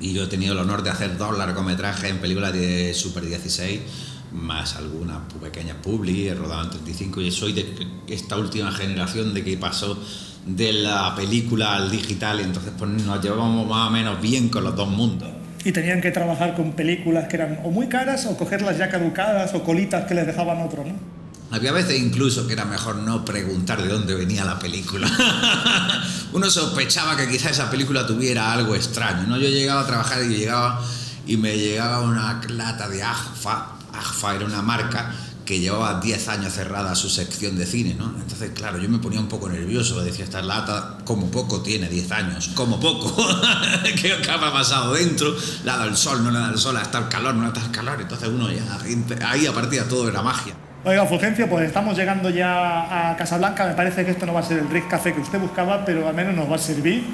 y yo he tenido el honor de hacer dos largometrajes en películas de Super 16 más algunas pu- pequeñas publi, en 35 y soy de esta última generación de que pasó de la película al digital y entonces pues nos llevamos más o menos bien con los dos mundos. Y tenían que trabajar con películas que eran o muy caras o cogerlas ya caducadas o colitas que les dejaban otros, ¿no? Había veces incluso que era mejor no preguntar de dónde venía la película. Uno sospechaba que quizá esa película tuviera algo extraño. ¿no? Yo llegaba a trabajar y llegaba y me llegaba una lata de Agfa. Agfa era una marca que llevaba 10 años cerrada su sección de cine, ¿no? Entonces, claro, yo me ponía un poco nervioso, decía, esta lata como poco tiene 10 años, como poco, ¿qué ha pasado dentro? Le ha dado el sol, no le ha dado el sol, hasta el calor, no está el calor, entonces uno ya, ahí a partir de todo era magia. Oiga, Fulgencio, pues estamos llegando ya a Casablanca, me parece que esto no va a ser el Rick Café que usted buscaba, pero al menos nos va a servir.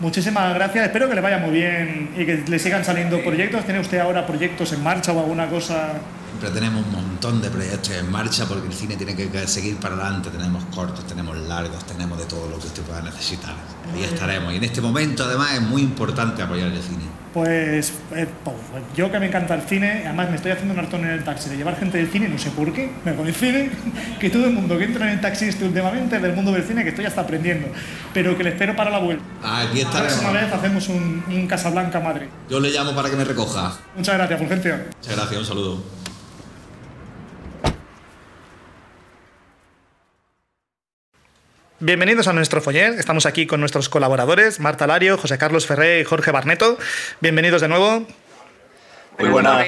Muchísimas gracias, espero que le vaya muy bien y que le sigan saliendo proyectos. ¿Tiene usted ahora proyectos en marcha o alguna cosa? Siempre tenemos un montón de proyectos en marcha porque el cine tiene que seguir para adelante. Tenemos cortos, tenemos largos, tenemos de todo lo que usted pueda necesitar. Ahí estaremos. Y en este momento, además, es muy importante apoyar el cine. Pues, eh, pues, yo que me encanta el cine, además me estoy haciendo un hartón en el taxi de llevar gente del cine, no sé por qué, me coincide que todo el mundo que entra en el taxi este últimamente del mundo del cine que estoy hasta aprendiendo, pero que le espero para la vuelta. Aquí La próxima vez hacemos un, un Casablanca Madre. Yo le llamo para que me recoja. Muchas gracias, Fulgencio. Muchas gracias, un saludo. Bienvenidos a nuestro foller. Estamos aquí con nuestros colaboradores, Marta Lario, José Carlos Ferré y Jorge Barneto. Bienvenidos de nuevo. Muy buena.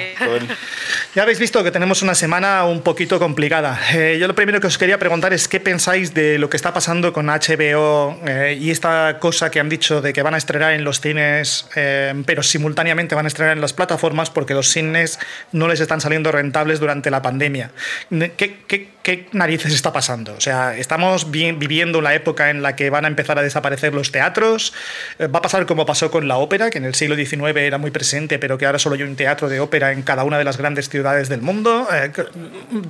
Ya habéis visto que tenemos una semana un poquito complicada. Eh, yo lo primero que os quería preguntar es qué pensáis de lo que está pasando con HBO eh, y esta cosa que han dicho de que van a estrenar en los cines, eh, pero simultáneamente van a estrenar en las plataformas porque los cines no les están saliendo rentables durante la pandemia. ¿Qué, qué, qué narices está pasando? O sea, estamos vi viviendo la época en la que van a empezar a desaparecer los teatros. va a pasar como pasó con la ópera, que en el siglo XIX era muy presente, pero que ahora solo hay un teatro de ópera en cada una de las grandes ciudades del mundo? Eh,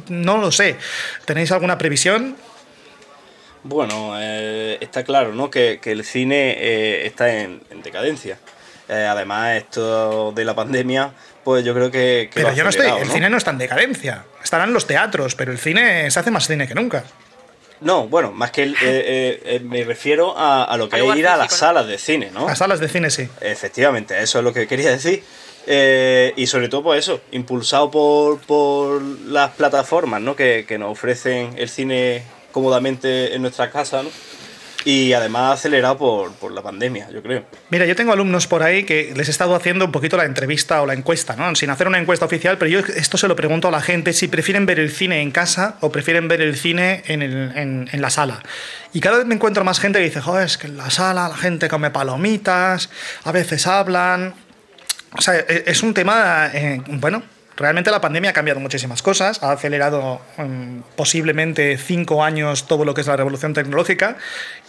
no lo sé. ¿Tenéis alguna previsión? Bueno, eh, está claro ¿no? que, que el cine eh, está en, en decadencia. Eh, además, esto de la pandemia, pues yo creo que. que pero yo no estoy. El ¿no? cine no está en decadencia. Estarán los teatros, pero el cine se hace más cine que nunca. No, bueno, más que el, eh, eh, me refiero a, a lo que es ir a las salas de cine, ¿no? A salas de cine, sí. Efectivamente, eso es lo que quería decir. Eh, y sobre todo, pues eso, impulsado por, por las plataformas ¿no? que, que, nos ofrecen el cine cómodamente en nuestra casa, ¿no? Y además acelerado por, por, la pandemia, yo creo. Mira, yo tengo alumnos por ahí que les he estado haciendo un poquito la entrevista o la encuesta, ¿no? Sin hacer una encuesta oficial, pero yo esto se lo pregunto a la gente si prefieren ver el cine en casa o prefieren ver el cine en, el, en, en la sala. Y cada vez me encuentro más gente que dice, joder, es que en la sala la gente come palomitas, a veces hablan, o sea, es un tema, eh, bueno, realmente la pandemia ha cambiado muchísimas cosas, ha acelerado um, posiblemente cinco años todo lo que es la revolución tecnológica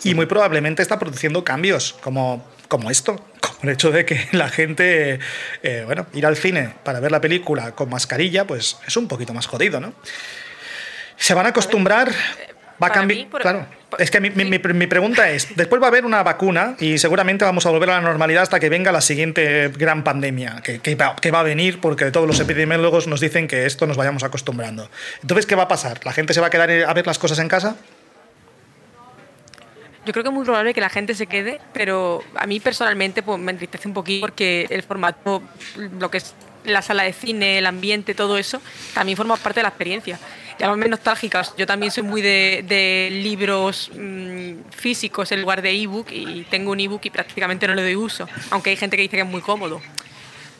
y muy probablemente está produciendo cambios como, como esto, como el hecho de que la gente, eh, bueno, ir al cine para ver la película con mascarilla, pues es un poquito más jodido, ¿no? Se van a acostumbrar, va a cambiar, claro. Es que mi, mi, mi, mi, pregunta es, después va a haber una vacuna y seguramente vamos a volver a la normalidad hasta que venga la siguiente gran pandemia, que, que, va, que, va, a venir porque todos los epidemiólogos nos dicen que esto nos vayamos acostumbrando. Entonces, ¿qué va a pasar? ¿La gente se va a quedar a ver las cosas en casa? Yo creo que es muy probable que la gente se quede, pero a mí personalmente pues, me entristece un poquito porque el formato, lo que es la sala de cine, el ambiente, todo eso, también forma parte de la experiencia. Llámame nostálgicas, yo también soy muy de, libros mmm, físicos en lugar de ebook y tengo un ebook y prácticamente no le doy uso, aunque hay gente que dice que es muy cómodo.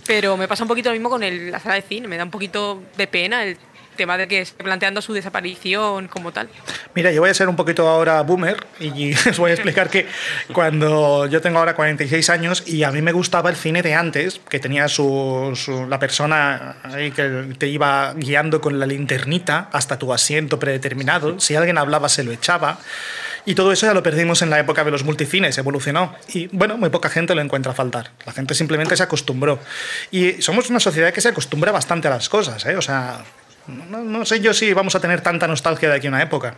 Pero me pasa un poquito lo mismo con el, la sala de cine, me da un poquito de pena el tema de que esté planteando su desaparición como tal. Mira, yo voy a ser un poquito ahora boomer y os voy a explicar que cuando yo tengo ahora 46 años y a mí me gustaba el cine de antes, que tenía su, su, la persona ahí que te iba guiando con la linternita hasta tu asiento predeterminado, si alguien hablaba se lo echaba. Y todo eso ya lo perdimos en la época de los multicines, evolucionó. Y bueno, muy poca gente lo encuentra a faltar. La gente simplemente se acostumbró. Y somos una sociedad que se acostumbra bastante a las cosas, ¿eh? O sea, no, no, sé yo si vamos a tener tanta nostalgia de aquí a una época.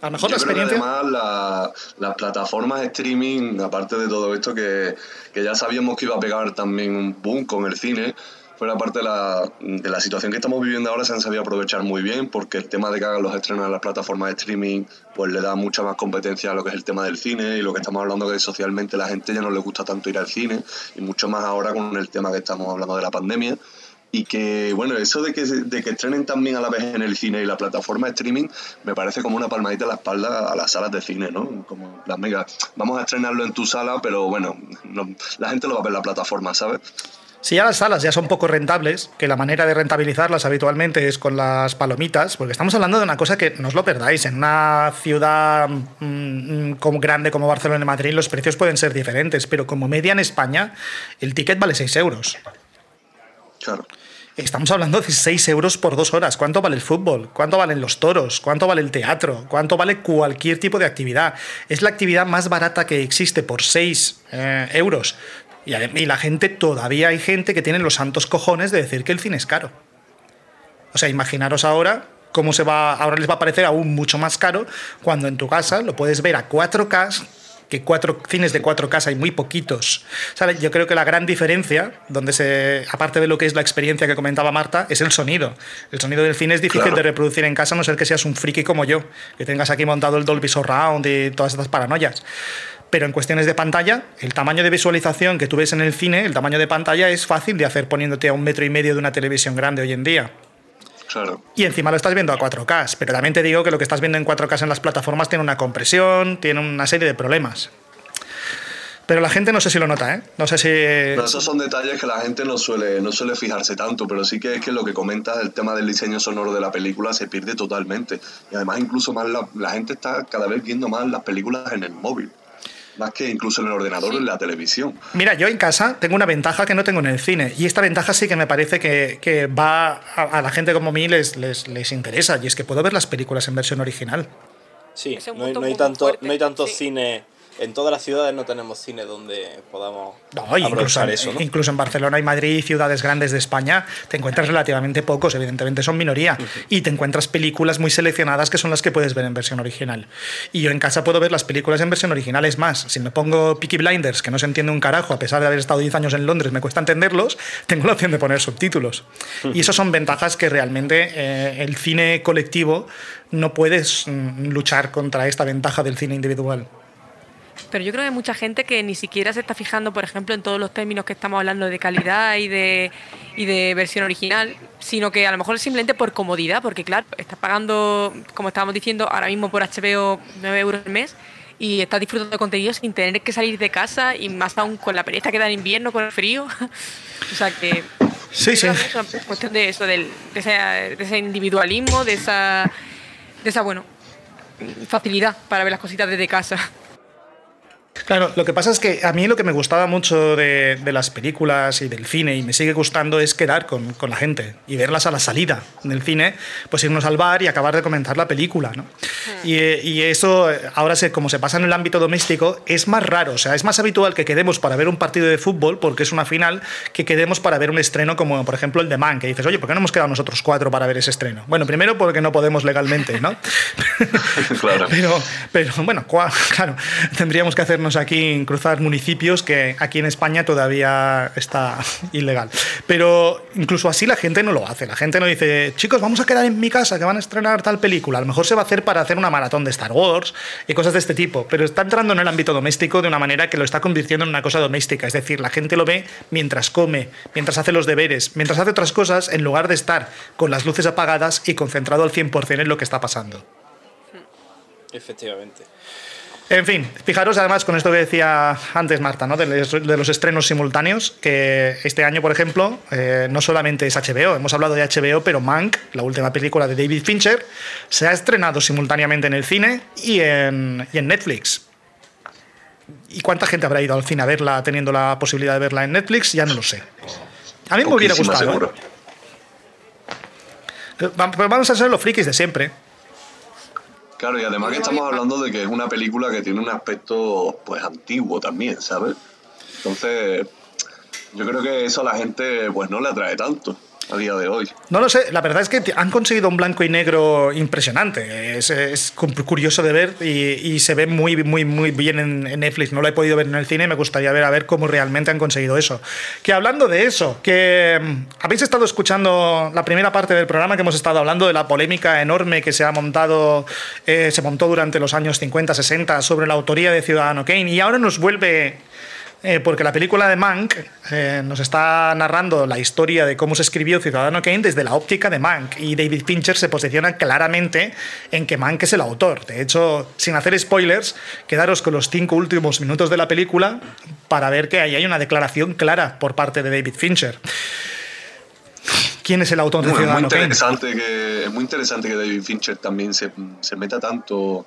A lo mejor yo la experiencia. Creo que además, la, las plataformas de streaming, aparte de todo esto, que, que, ya sabíamos que iba a pegar también un boom con el cine, fuera parte de la, de la situación que estamos viviendo ahora, se han sabido aprovechar muy bien, porque el tema de que hagan los estrenos en las plataformas de streaming, pues le da mucha más competencia a lo que es el tema del cine y lo que estamos hablando que socialmente la gente ya no le gusta tanto ir al cine, y mucho más ahora con el tema que estamos hablando de la pandemia y que, bueno, eso de que, de que estrenen también a la vez en el cine y la plataforma de streaming me parece como una palmadita a la espalda a las salas de cine, ¿no? Como las megas, vamos a estrenarlo en tu sala, pero bueno, no, la gente lo va a ver en la plataforma, ¿sabes? Si ya las salas ya son poco rentables, que la manera de rentabilizarlas habitualmente es con las palomitas, porque estamos hablando de una cosa que no os lo perdáis, en una ciudad mm, como grande como Barcelona y Madrid los precios pueden ser diferentes, pero como media en España el ticket vale 6 euros. Claro. Estamos hablando de 6 euros por dos horas. ¿Cuánto vale el fútbol? ¿Cuánto valen los toros? ¿Cuánto vale el teatro? ¿Cuánto vale cualquier tipo de actividad? Es la actividad más barata que existe por 6 eh, euros. Y, la gente, todavía hay gente que tiene los santos cojones de decir que el cine es caro. O sea, imaginaros ahora cómo se va, ahora les va a parecer aún mucho más caro cuando en tu casa lo puedes ver a 4K, que cuatro cines de 4K hay muy poquitos. ¿Sabes? Yo creo que la gran diferencia, donde se, aparte de lo que es la experiencia que comentaba Marta, es el sonido. El sonido del cine es difícil Claro. de reproducir en casa, a no ser que seas un friki como yo, que tengas aquí montado el Dolby Surround y todas estas paranoias. Pero en cuestiones de pantalla, el tamaño de visualización que tú ves en el cine, el tamaño de pantalla es fácil de hacer poniéndote a un metro y medio de una televisión grande hoy en día. Claro. Y encima lo estás viendo a 4K, pero también te digo que lo que estás viendo en 4K en las plataformas tiene una compresión, tiene una serie de problemas. Pero la gente no sé si lo nota, ¿eh? No sé si... Pero esos son detalles que la gente no suele, no suele fijarse tanto, pero sí que es que lo que comentas, el tema del diseño sonoro de la película se pierde totalmente. Y además incluso más la, la gente está cada vez viendo más las películas en el móvil, más que incluso en el ordenador o en la televisión. Mira, yo en casa tengo una ventaja que no tengo en el cine. Y esta ventaja sí que me parece que, que va a, a la gente como a mí les, les, les interesa. Y es que puedo ver las películas en versión original. Sí, no hay, no hay tanto, no hay tantos sí. cines. En todas las ciudades no tenemos cine donde podamos No, incluso, eso, ¿no? incluso en Barcelona y Madrid ciudades grandes de España te encuentras relativamente pocos, evidentemente son minoría, y te encuentras películas muy seleccionadas que son las que puedes ver en versión original. Y yo en casa puedo ver las películas en versión original, es más, si me pongo Peaky Blinders, que no se entiende un carajo, a pesar de haber estado 10 años en Londres, me cuesta entenderlos, tengo la opción de poner subtítulos. Y eso son ventajas que realmente eh, el cine colectivo no puedes mm, luchar contra esta ventaja del cine individual. Pero yo creo que hay mucha gente que ni siquiera se está fijando, por ejemplo, en todos los términos que estamos hablando de calidad y de, y de versión original, sino que a lo mejor es simplemente por comodidad, porque claro, estás pagando, como estábamos diciendo, ahora mismo por HBO 9 euros al mes y estás disfrutando de contenido sin tener que salir de casa y más aún con la pereza que da en invierno, con el frío. o sea que Sí, sí. es cuestión de eso, del- de, ese, de ese individualismo, de esa, de esa, bueno, facilidad para ver las cositas desde casa. Claro, lo que pasa es que a mí lo que me gustaba mucho de, de las películas y del cine, y me sigue gustando, es quedar con, con la gente y verlas a la salida del cine, pues irnos al bar y acabar de comentar la película. ¿no? Y, eh, y eso, eh, ahora se, como se pasa en el ámbito doméstico, es más raro. O sea, es más habitual que quedemos para ver un partido de fútbol, porque es una final, que quedemos para ver un estreno como, por ejemplo, el de Man, que dices, oye, ¿por qué no hemos quedado nosotros cuatro para ver ese estreno? Bueno, primero porque no podemos legalmente, ¿no? claro. Pero, pero bueno, claro, tendríamos que hacernos aquí cruzar municipios que aquí en España todavía está ilegal. Pero incluso así la gente no lo hace. La gente no dice, chicos, vamos a quedar en mi casa que van a estrenar tal película. A lo mejor se va a hacer para hacer una maratón de Star Wars y cosas de este tipo. Pero está entrando en el ámbito doméstico de una manera que lo está convirtiendo en una cosa doméstica. Es decir, la gente lo ve mientras come, mientras hace los deberes, mientras hace otras cosas, en lugar de estar con las luces apagadas y concentrado al 100% en lo que está pasando. Efectivamente. En fin, fijaros además con esto que decía antes Marta, ¿no? de, los, de los estrenos simultáneos, que este año, por ejemplo, eh, no solamente es HBO, hemos hablado de HBO, pero Mank, la última película de David Fincher, se ha estrenado simultáneamente en el cine y en, y en Netflix. ¿Y cuánta gente habrá ido al cine a verla teniendo la posibilidad de verla en Netflix? Ya no lo sé. A mí me hubiera gustado. ¿eh? Va- Pero vamos a ser los frikis de siempre. Claro, y además que estamos hablando de que es una película que tiene un aspecto pues antiguo también, ¿sabes? Entonces, yo creo que eso a la gente pues no le atrae tanto a día de hoy. No lo sé, la verdad es que han conseguido un blanco y negro impresionante. Es, es cu- curioso de ver y, y se ve muy, muy, muy bien en, Netflix. No lo he podido ver en el cine, me gustaría ver a ver cómo realmente han conseguido eso. Que hablando de eso, que mm, habéis estado escuchando la primera parte del programa que hemos estado hablando de la polémica enorme que se ha montado, eh, se montó durante los años 50, 60 sobre la autoría de Ciudadano Kane y ahora nos vuelve Eh, porque la película de Mank eh, nos está narrando la historia de cómo se escribió Ciudadano Kane desde la óptica de Mank y David Fincher se posiciona claramente en que Mank es el autor. De hecho, sin hacer spoilers, quedaros con los cinco últimos minutos de la película para ver que ahí hay una declaración clara por parte de David Fincher. ¿Quién es el autor de Bueno, es, muy Ciudadano Kane? interesante que, es muy interesante que David Fincher también se, se meta tanto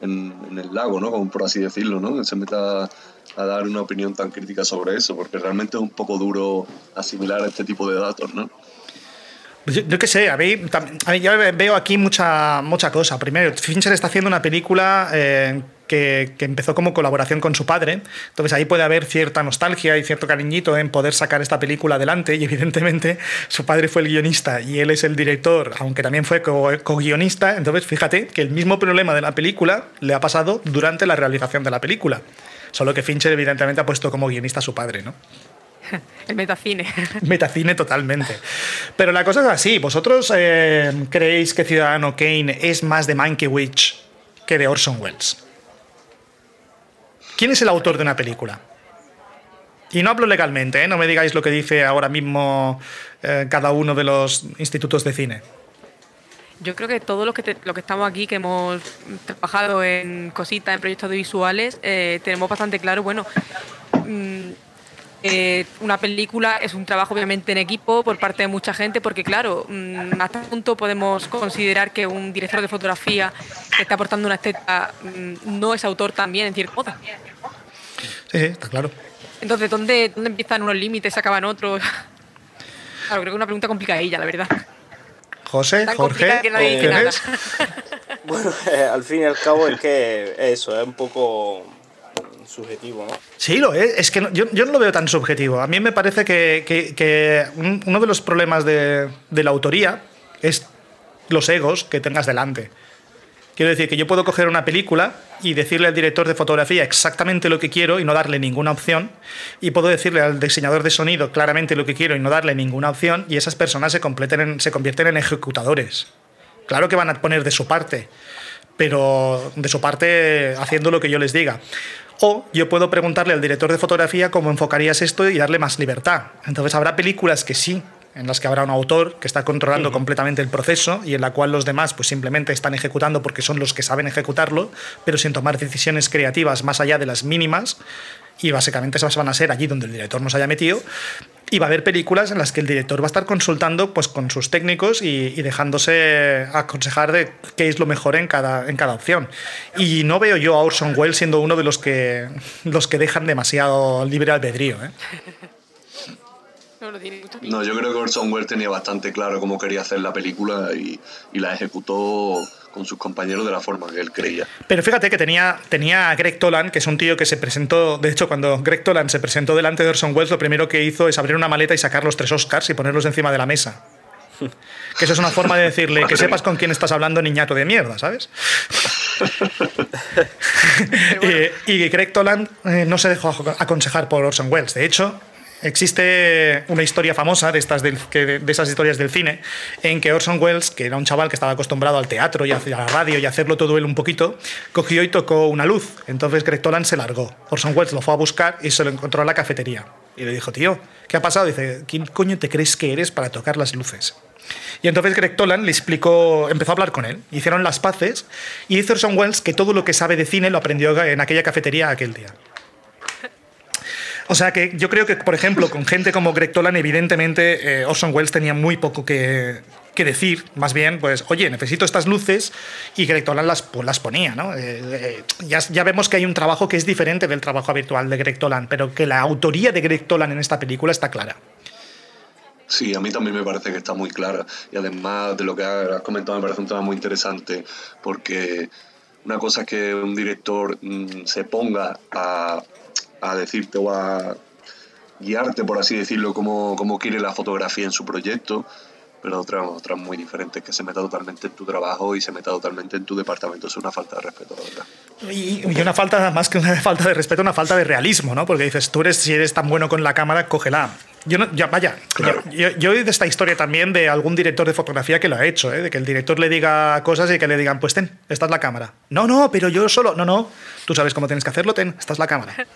en, en el lago, ¿no? Como por así decirlo, ¿no? Se meta a dar una opinión tan crítica sobre eso, porque realmente es un poco duro asimilar este tipo de datos, ¿no? Yo, qué sé, a mí, a mí yo veo aquí mucha, mucha cosa. Primero, Fincher está haciendo una película eh, que, que empezó como colaboración con su padre, entonces ahí puede haber cierta nostalgia y cierto cariñito en poder sacar esta película adelante y evidentemente su padre fue el guionista y él es el director, aunque también fue co- co-guionista, entonces fíjate que el mismo problema de la película le ha pasado durante la realización de la película. Solo que Fincher evidentemente ha puesto como guionista a su padre, ¿no? El metacine. Metacine totalmente. Pero la cosa es así. ¿Vosotros eh, creéis que Ciudadano Kane es más de Mankiewicz que de Orson Welles? ¿Quién es el autor de una película? Y no hablo legalmente, ¿eh? no me digáis lo que dice ahora mismo eh, cada uno de los institutos de cine. Yo creo que todos los que, te- los que estamos aquí, que hemos trabajado en cositas, en proyectos audiovisuales, eh, tenemos bastante claro, bueno, mm, eh, una película es un trabajo obviamente en equipo por parte de mucha gente, porque claro, mm, hasta qué punto podemos considerar que un director de fotografía que está aportando una estética mm, no es autor también en cierta moda. Sí, sí, está claro. Entonces, ¿dónde, dónde empiezan unos límites, se acaban otros? Claro, creo que es una pregunta complicadilla, la verdad. José, Tan Jorge, complicada que nadie dice nada. ¿tienes? Bueno, eh, al fin y al cabo es que eso es un poco subjetivo, ¿no? Sí, lo es. Es que no- yo, yo no lo veo tan subjetivo. A mí me parece que, que- que un- uno de los problemas de, de la autoría es los egos que tengas delante. Quiero decir que yo puedo coger una película y decirle al director de fotografía exactamente lo que quiero y no darle ninguna opción. Y puedo decirle al diseñador de sonido claramente lo que quiero y no darle ninguna opción. Y esas personas se, completen en- se convierten en ejecutadores. Claro que van a poner de su parte, pero de su parte haciendo lo que yo les diga. O yo puedo preguntarle al director de fotografía cómo enfocarías esto y darle más libertad. Entonces habrá películas que sí, en las que habrá un autor que está controlando completamente el proceso y en la cual los demás pues simplemente están ejecutando porque son los que saben ejecutarlo, pero sin tomar decisiones creativas más allá de las mínimas. Y básicamente esas van a ser allí donde el director nos haya metido. Y va a haber películas en las que el director va a estar consultando pues, con sus técnicos y, y dejándose aconsejar de qué es lo mejor en cada, en cada opción. Y no veo yo a Orson Welles siendo uno de los que, los que dejan demasiado libre albedrío. ¿eh? No, no tiene mucha No, yo creo que Orson Welles tenía bastante claro cómo quería hacer la película y, y la ejecutó con sus compañeros de la forma que él creía. Pero fíjate que tenía, tenía a Greg Toland, que es un tío que se presentó, de hecho, cuando Greg Toland se presentó delante de Orson Welles, lo primero que hizo es abrir una maleta y sacar los tres Oscars y ponerlos encima de la mesa. Que eso es una forma de decirle que sepas con quién estás hablando, niñato de mierda, ¿sabes? Eh, y Greg Toland eh, no se dejó aconsejar por Orson Welles. De hecho, existe una historia famosa de, estas de esas historias del cine en que Orson Welles, que era un chaval que estaba acostumbrado al teatro y a la radio y a hacerlo todo él un poquito, cogió y tocó una luz. Entonces Greg Toland se largó. Orson Welles lo fue a buscar y se lo encontró en la cafetería. Y le dijo, tío, ¿qué ha pasado? Dice, ¿quién coño te crees que eres para tocar las luces? Y entonces Greg Toland le explicó, empezó a hablar con él, hicieron las paces y dice Orson Welles que todo lo que sabe de cine lo aprendió en aquella cafetería aquel día. O sea que yo creo que, por ejemplo, con gente como Greg Toland, evidentemente eh, Orson Welles tenía muy poco que, decir. Más bien, pues, oye, necesito estas luces y Greg Toland las, pues, las ponía, ¿no? Eh, eh, ya, ya vemos que hay un trabajo que es diferente del trabajo habitual de Greg Toland, pero que la autoría de Greg Toland en esta película está clara. Sí, a mí también me parece que está muy clara. Y además de lo que has comentado, me parece un tema muy interesante, porque una cosa es que un director mm, se ponga a, a decirte o a guiarte, por así decirlo, cómo, cómo quiere la fotografía en su proyecto, pero otra, otra muy diferente, que se meta totalmente en tu trabajo y se meta totalmente en tu departamento. Es una falta de respeto, la verdad. Y, y una falta, más que una falta de respeto, una falta de realismo, ¿no? Porque dices, tú eres, si eres tan bueno con la cámara, cógela. Yo no, ya, vaya, yo, yo, yo he oído esta historia también de algún director de fotografía que lo ha hecho, ¿eh? de que el director le diga cosas y que le digan, pues ten, esta es la cámara. No, no, pero yo solo, no, no, tú sabes cómo tienes que hacerlo, ten, esta es la cámara.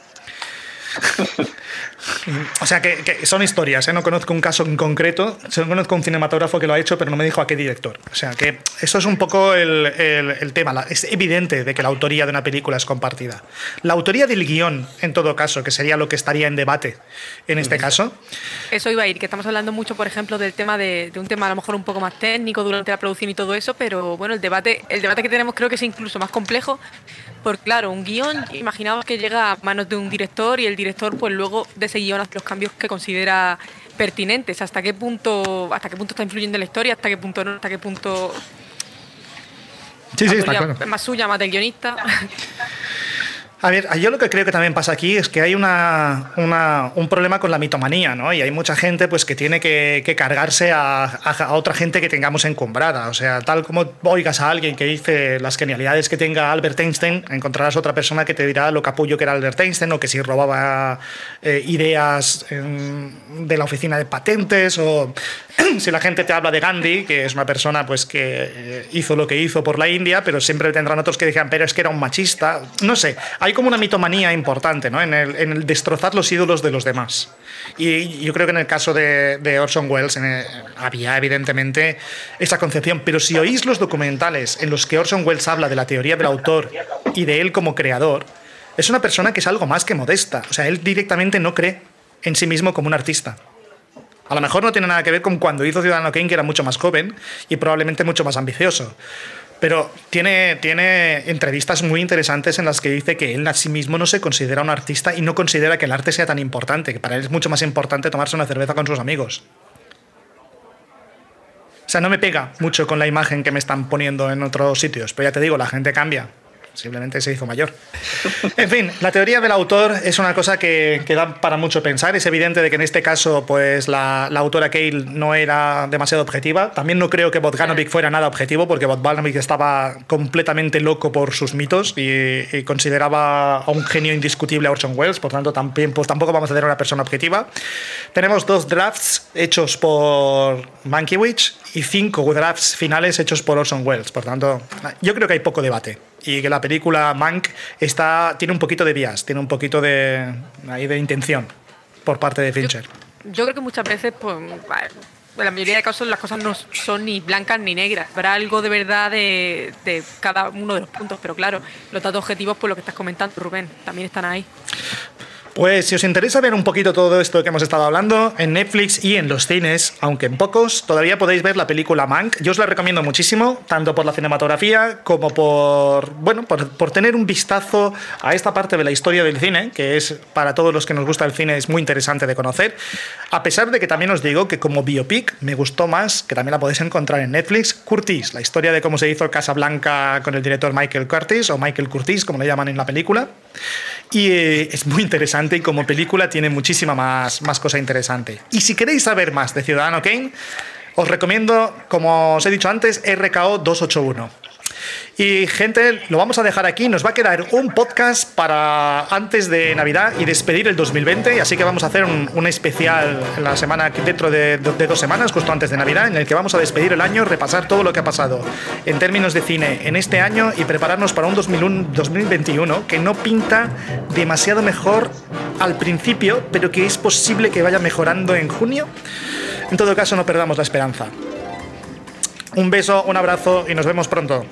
o sea, que, que son historias, ¿eh? no conozco un caso en concreto, solo conozco un cinematógrafo que lo ha hecho, pero no me dijo a qué director. O sea, que eso es un poco el, el- el tema. La- Es evidente de que la autoría de una película es compartida. La autoría del guion, en todo caso, que sería lo que estaría en debate en este caso, Eso iba a ir, que estamos hablando mucho, por ejemplo, del tema de, de un tema a lo mejor un poco más técnico durante la producción y todo eso, pero bueno, el debate, el debate que tenemos creo que es incluso más complejo, porque claro, un guion, imaginaos que llega a manos de un director y el director pues luego de ese guion hace los cambios que considera pertinentes, hasta qué punto, hasta qué punto está influyendo en la historia, hasta qué punto no, hasta qué punto Sí, sí, está claro. más suya, más del guionista. A ver, yo lo que creo que también pasa aquí es que hay una, un problema con la mitomanía, ¿no? Y hay mucha gente pues, que tiene que, cargarse a otra gente que tengamos encumbrada. O sea, tal como oigas a alguien que dice las genialidades que tenga Albert Einstein, encontrarás otra persona que te dirá lo capullo que era Albert Einstein o que si robaba eh, ideas em, de la oficina de patentes o si la gente te habla de Gandhi, que es una persona pues, que eh, hizo lo que hizo por la India, pero siempre tendrán otros que digan, pero es que era un machista. No sé, hay como una mitomanía importante ¿no? en, el, destrozar los ídolos de los demás. Y yo creo que en el caso de, Orson Welles había evidentemente esa concepción, pero si oís los documentales en los que Orson Welles habla de la teoría del autor y de él como creador, es una persona que es algo más que modesta. O sea, él directamente no cree en sí mismo como un artista. A lo mejor no tiene nada que ver con cuando hizo Ciudadano Kane, que era mucho más joven y probablemente mucho más ambicioso. Pero tiene, tiene entrevistas muy interesantes en las que dice que él a sí mismo no se considera un artista y no considera que el arte sea tan importante, que para él es mucho más importante tomarse una cerveza con sus amigos. O sea, no me pega mucho con la imagen que me están poniendo en otros sitios, pero ya te digo, la gente cambia. Simplemente se hizo mayor. En fin, la teoría del autor es una cosa que, que da para mucho pensar. Es evidente de que en este caso, pues la, la autora Cale no era demasiado objetiva. También no creo que Bogdanovic fuera nada objetivo, porque Bogdanovic estaba completamente loco por sus mitos y, y consideraba a un genio indiscutible a Orson Welles. Por tanto, también, pues tampoco vamos a tener una persona objetiva. Tenemos dos drafts hechos por Mankiewicz y cinco drafts finales hechos por Orson Welles. Por tanto, yo creo que hay poco debate y que la película Mank está, tiene un poquito de bias, tiene un poquito de, ahí de intención por parte de Fincher. Yo creo que muchas veces, pues, en la mayoría de casos las cosas no son ni blancas ni negras. Habrá algo de verdad de, de cada uno de los puntos, pero claro, los datos objetivos, pues lo que estás comentando, Rubén, también están ahí. Pues si os interesa ver un poquito todo esto que hemos estado hablando, en Netflix y en los cines, aunque en pocos, todavía podéis ver la película Mank. Yo os la recomiendo muchísimo, tanto por la cinematografía como por, bueno, por, por tener un vistazo a esta parte de la historia del cine, que es para todos los que nos gusta el cine es muy interesante de conocer. A pesar de que también os digo que como biopic me gustó más, que también la podéis encontrar en Netflix, Curtis, la historia de cómo se hizo Casablanca con el director Michael Curtis, o Michael Curtis, como le llaman en la película. Y eh, es muy interesante y como película tiene muchísima más, más cosa interesante. Y si queréis saber más de Ciudadano Kane, os recomiendo, como os he dicho antes, RKO 281. Y gente, lo vamos a dejar aquí. Nos va a quedar un podcast para antes de Navidad y despedir el 2020. Y así que vamos a hacer un, especial la semana dentro de, dos semanas, justo antes de Navidad, en el que vamos a despedir el año, repasar todo lo que ha pasado en términos de cine en este año y prepararnos para un 2001 2021 que no pinta demasiado mejor al principio, pero que es posible que vaya mejorando en junio. En todo caso, no perdamos la esperanza. Un beso, un abrazo y nos vemos pronto.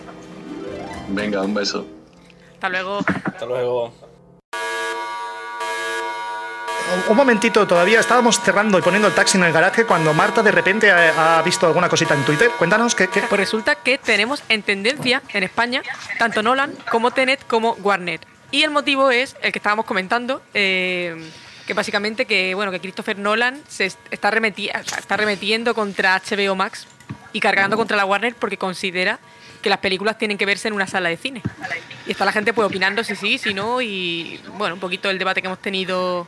Venga, un beso. Hasta luego. Hasta luego. Un momentito, todavía estábamos cerrando y poniendo el taxi en el garaje cuando Marta de repente ha, ha visto alguna cosita en Twitter. Cuéntanos qué. qué? Pues resulta que tenemos en tendencia en España tanto Nolan como Tenet como Warner. Y el motivo es el que estábamos comentando, eh, que básicamente que bueno que Christopher Nolan se est- está, remeti- está remetiendo contra HBO Max y cargando contra la Warner porque considera que las películas tienen que verse en una sala de cine. Y está la gente pues opinando si sí, si no y bueno, un poquito el debate que hemos tenido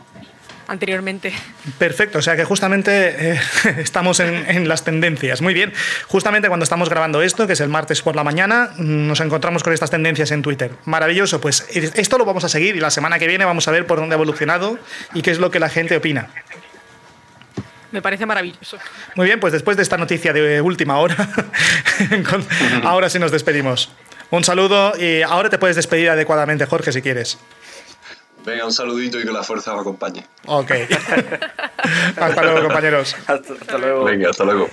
anteriormente. Perfecto, o sea que justamente eh, estamos en, las tendencias. Muy bien, justamente cuando estamos grabando esto, que es el martes por la mañana, nos encontramos con estas tendencias en Twitter. Maravilloso, pues esto lo vamos a seguir y la semana que viene vamos a ver por dónde ha evolucionado y qué es lo que la gente opina. Me parece maravilloso. Muy bien, pues después de esta noticia de última hora, ahora sí nos despedimos. Un saludo y ahora te puedes despedir adecuadamente, Jorge, si quieres. Venga, un saludito y que la fuerza os acompañe. Ok. Hasta luego, compañeros. hasta, hasta luego. Venga, hasta luego.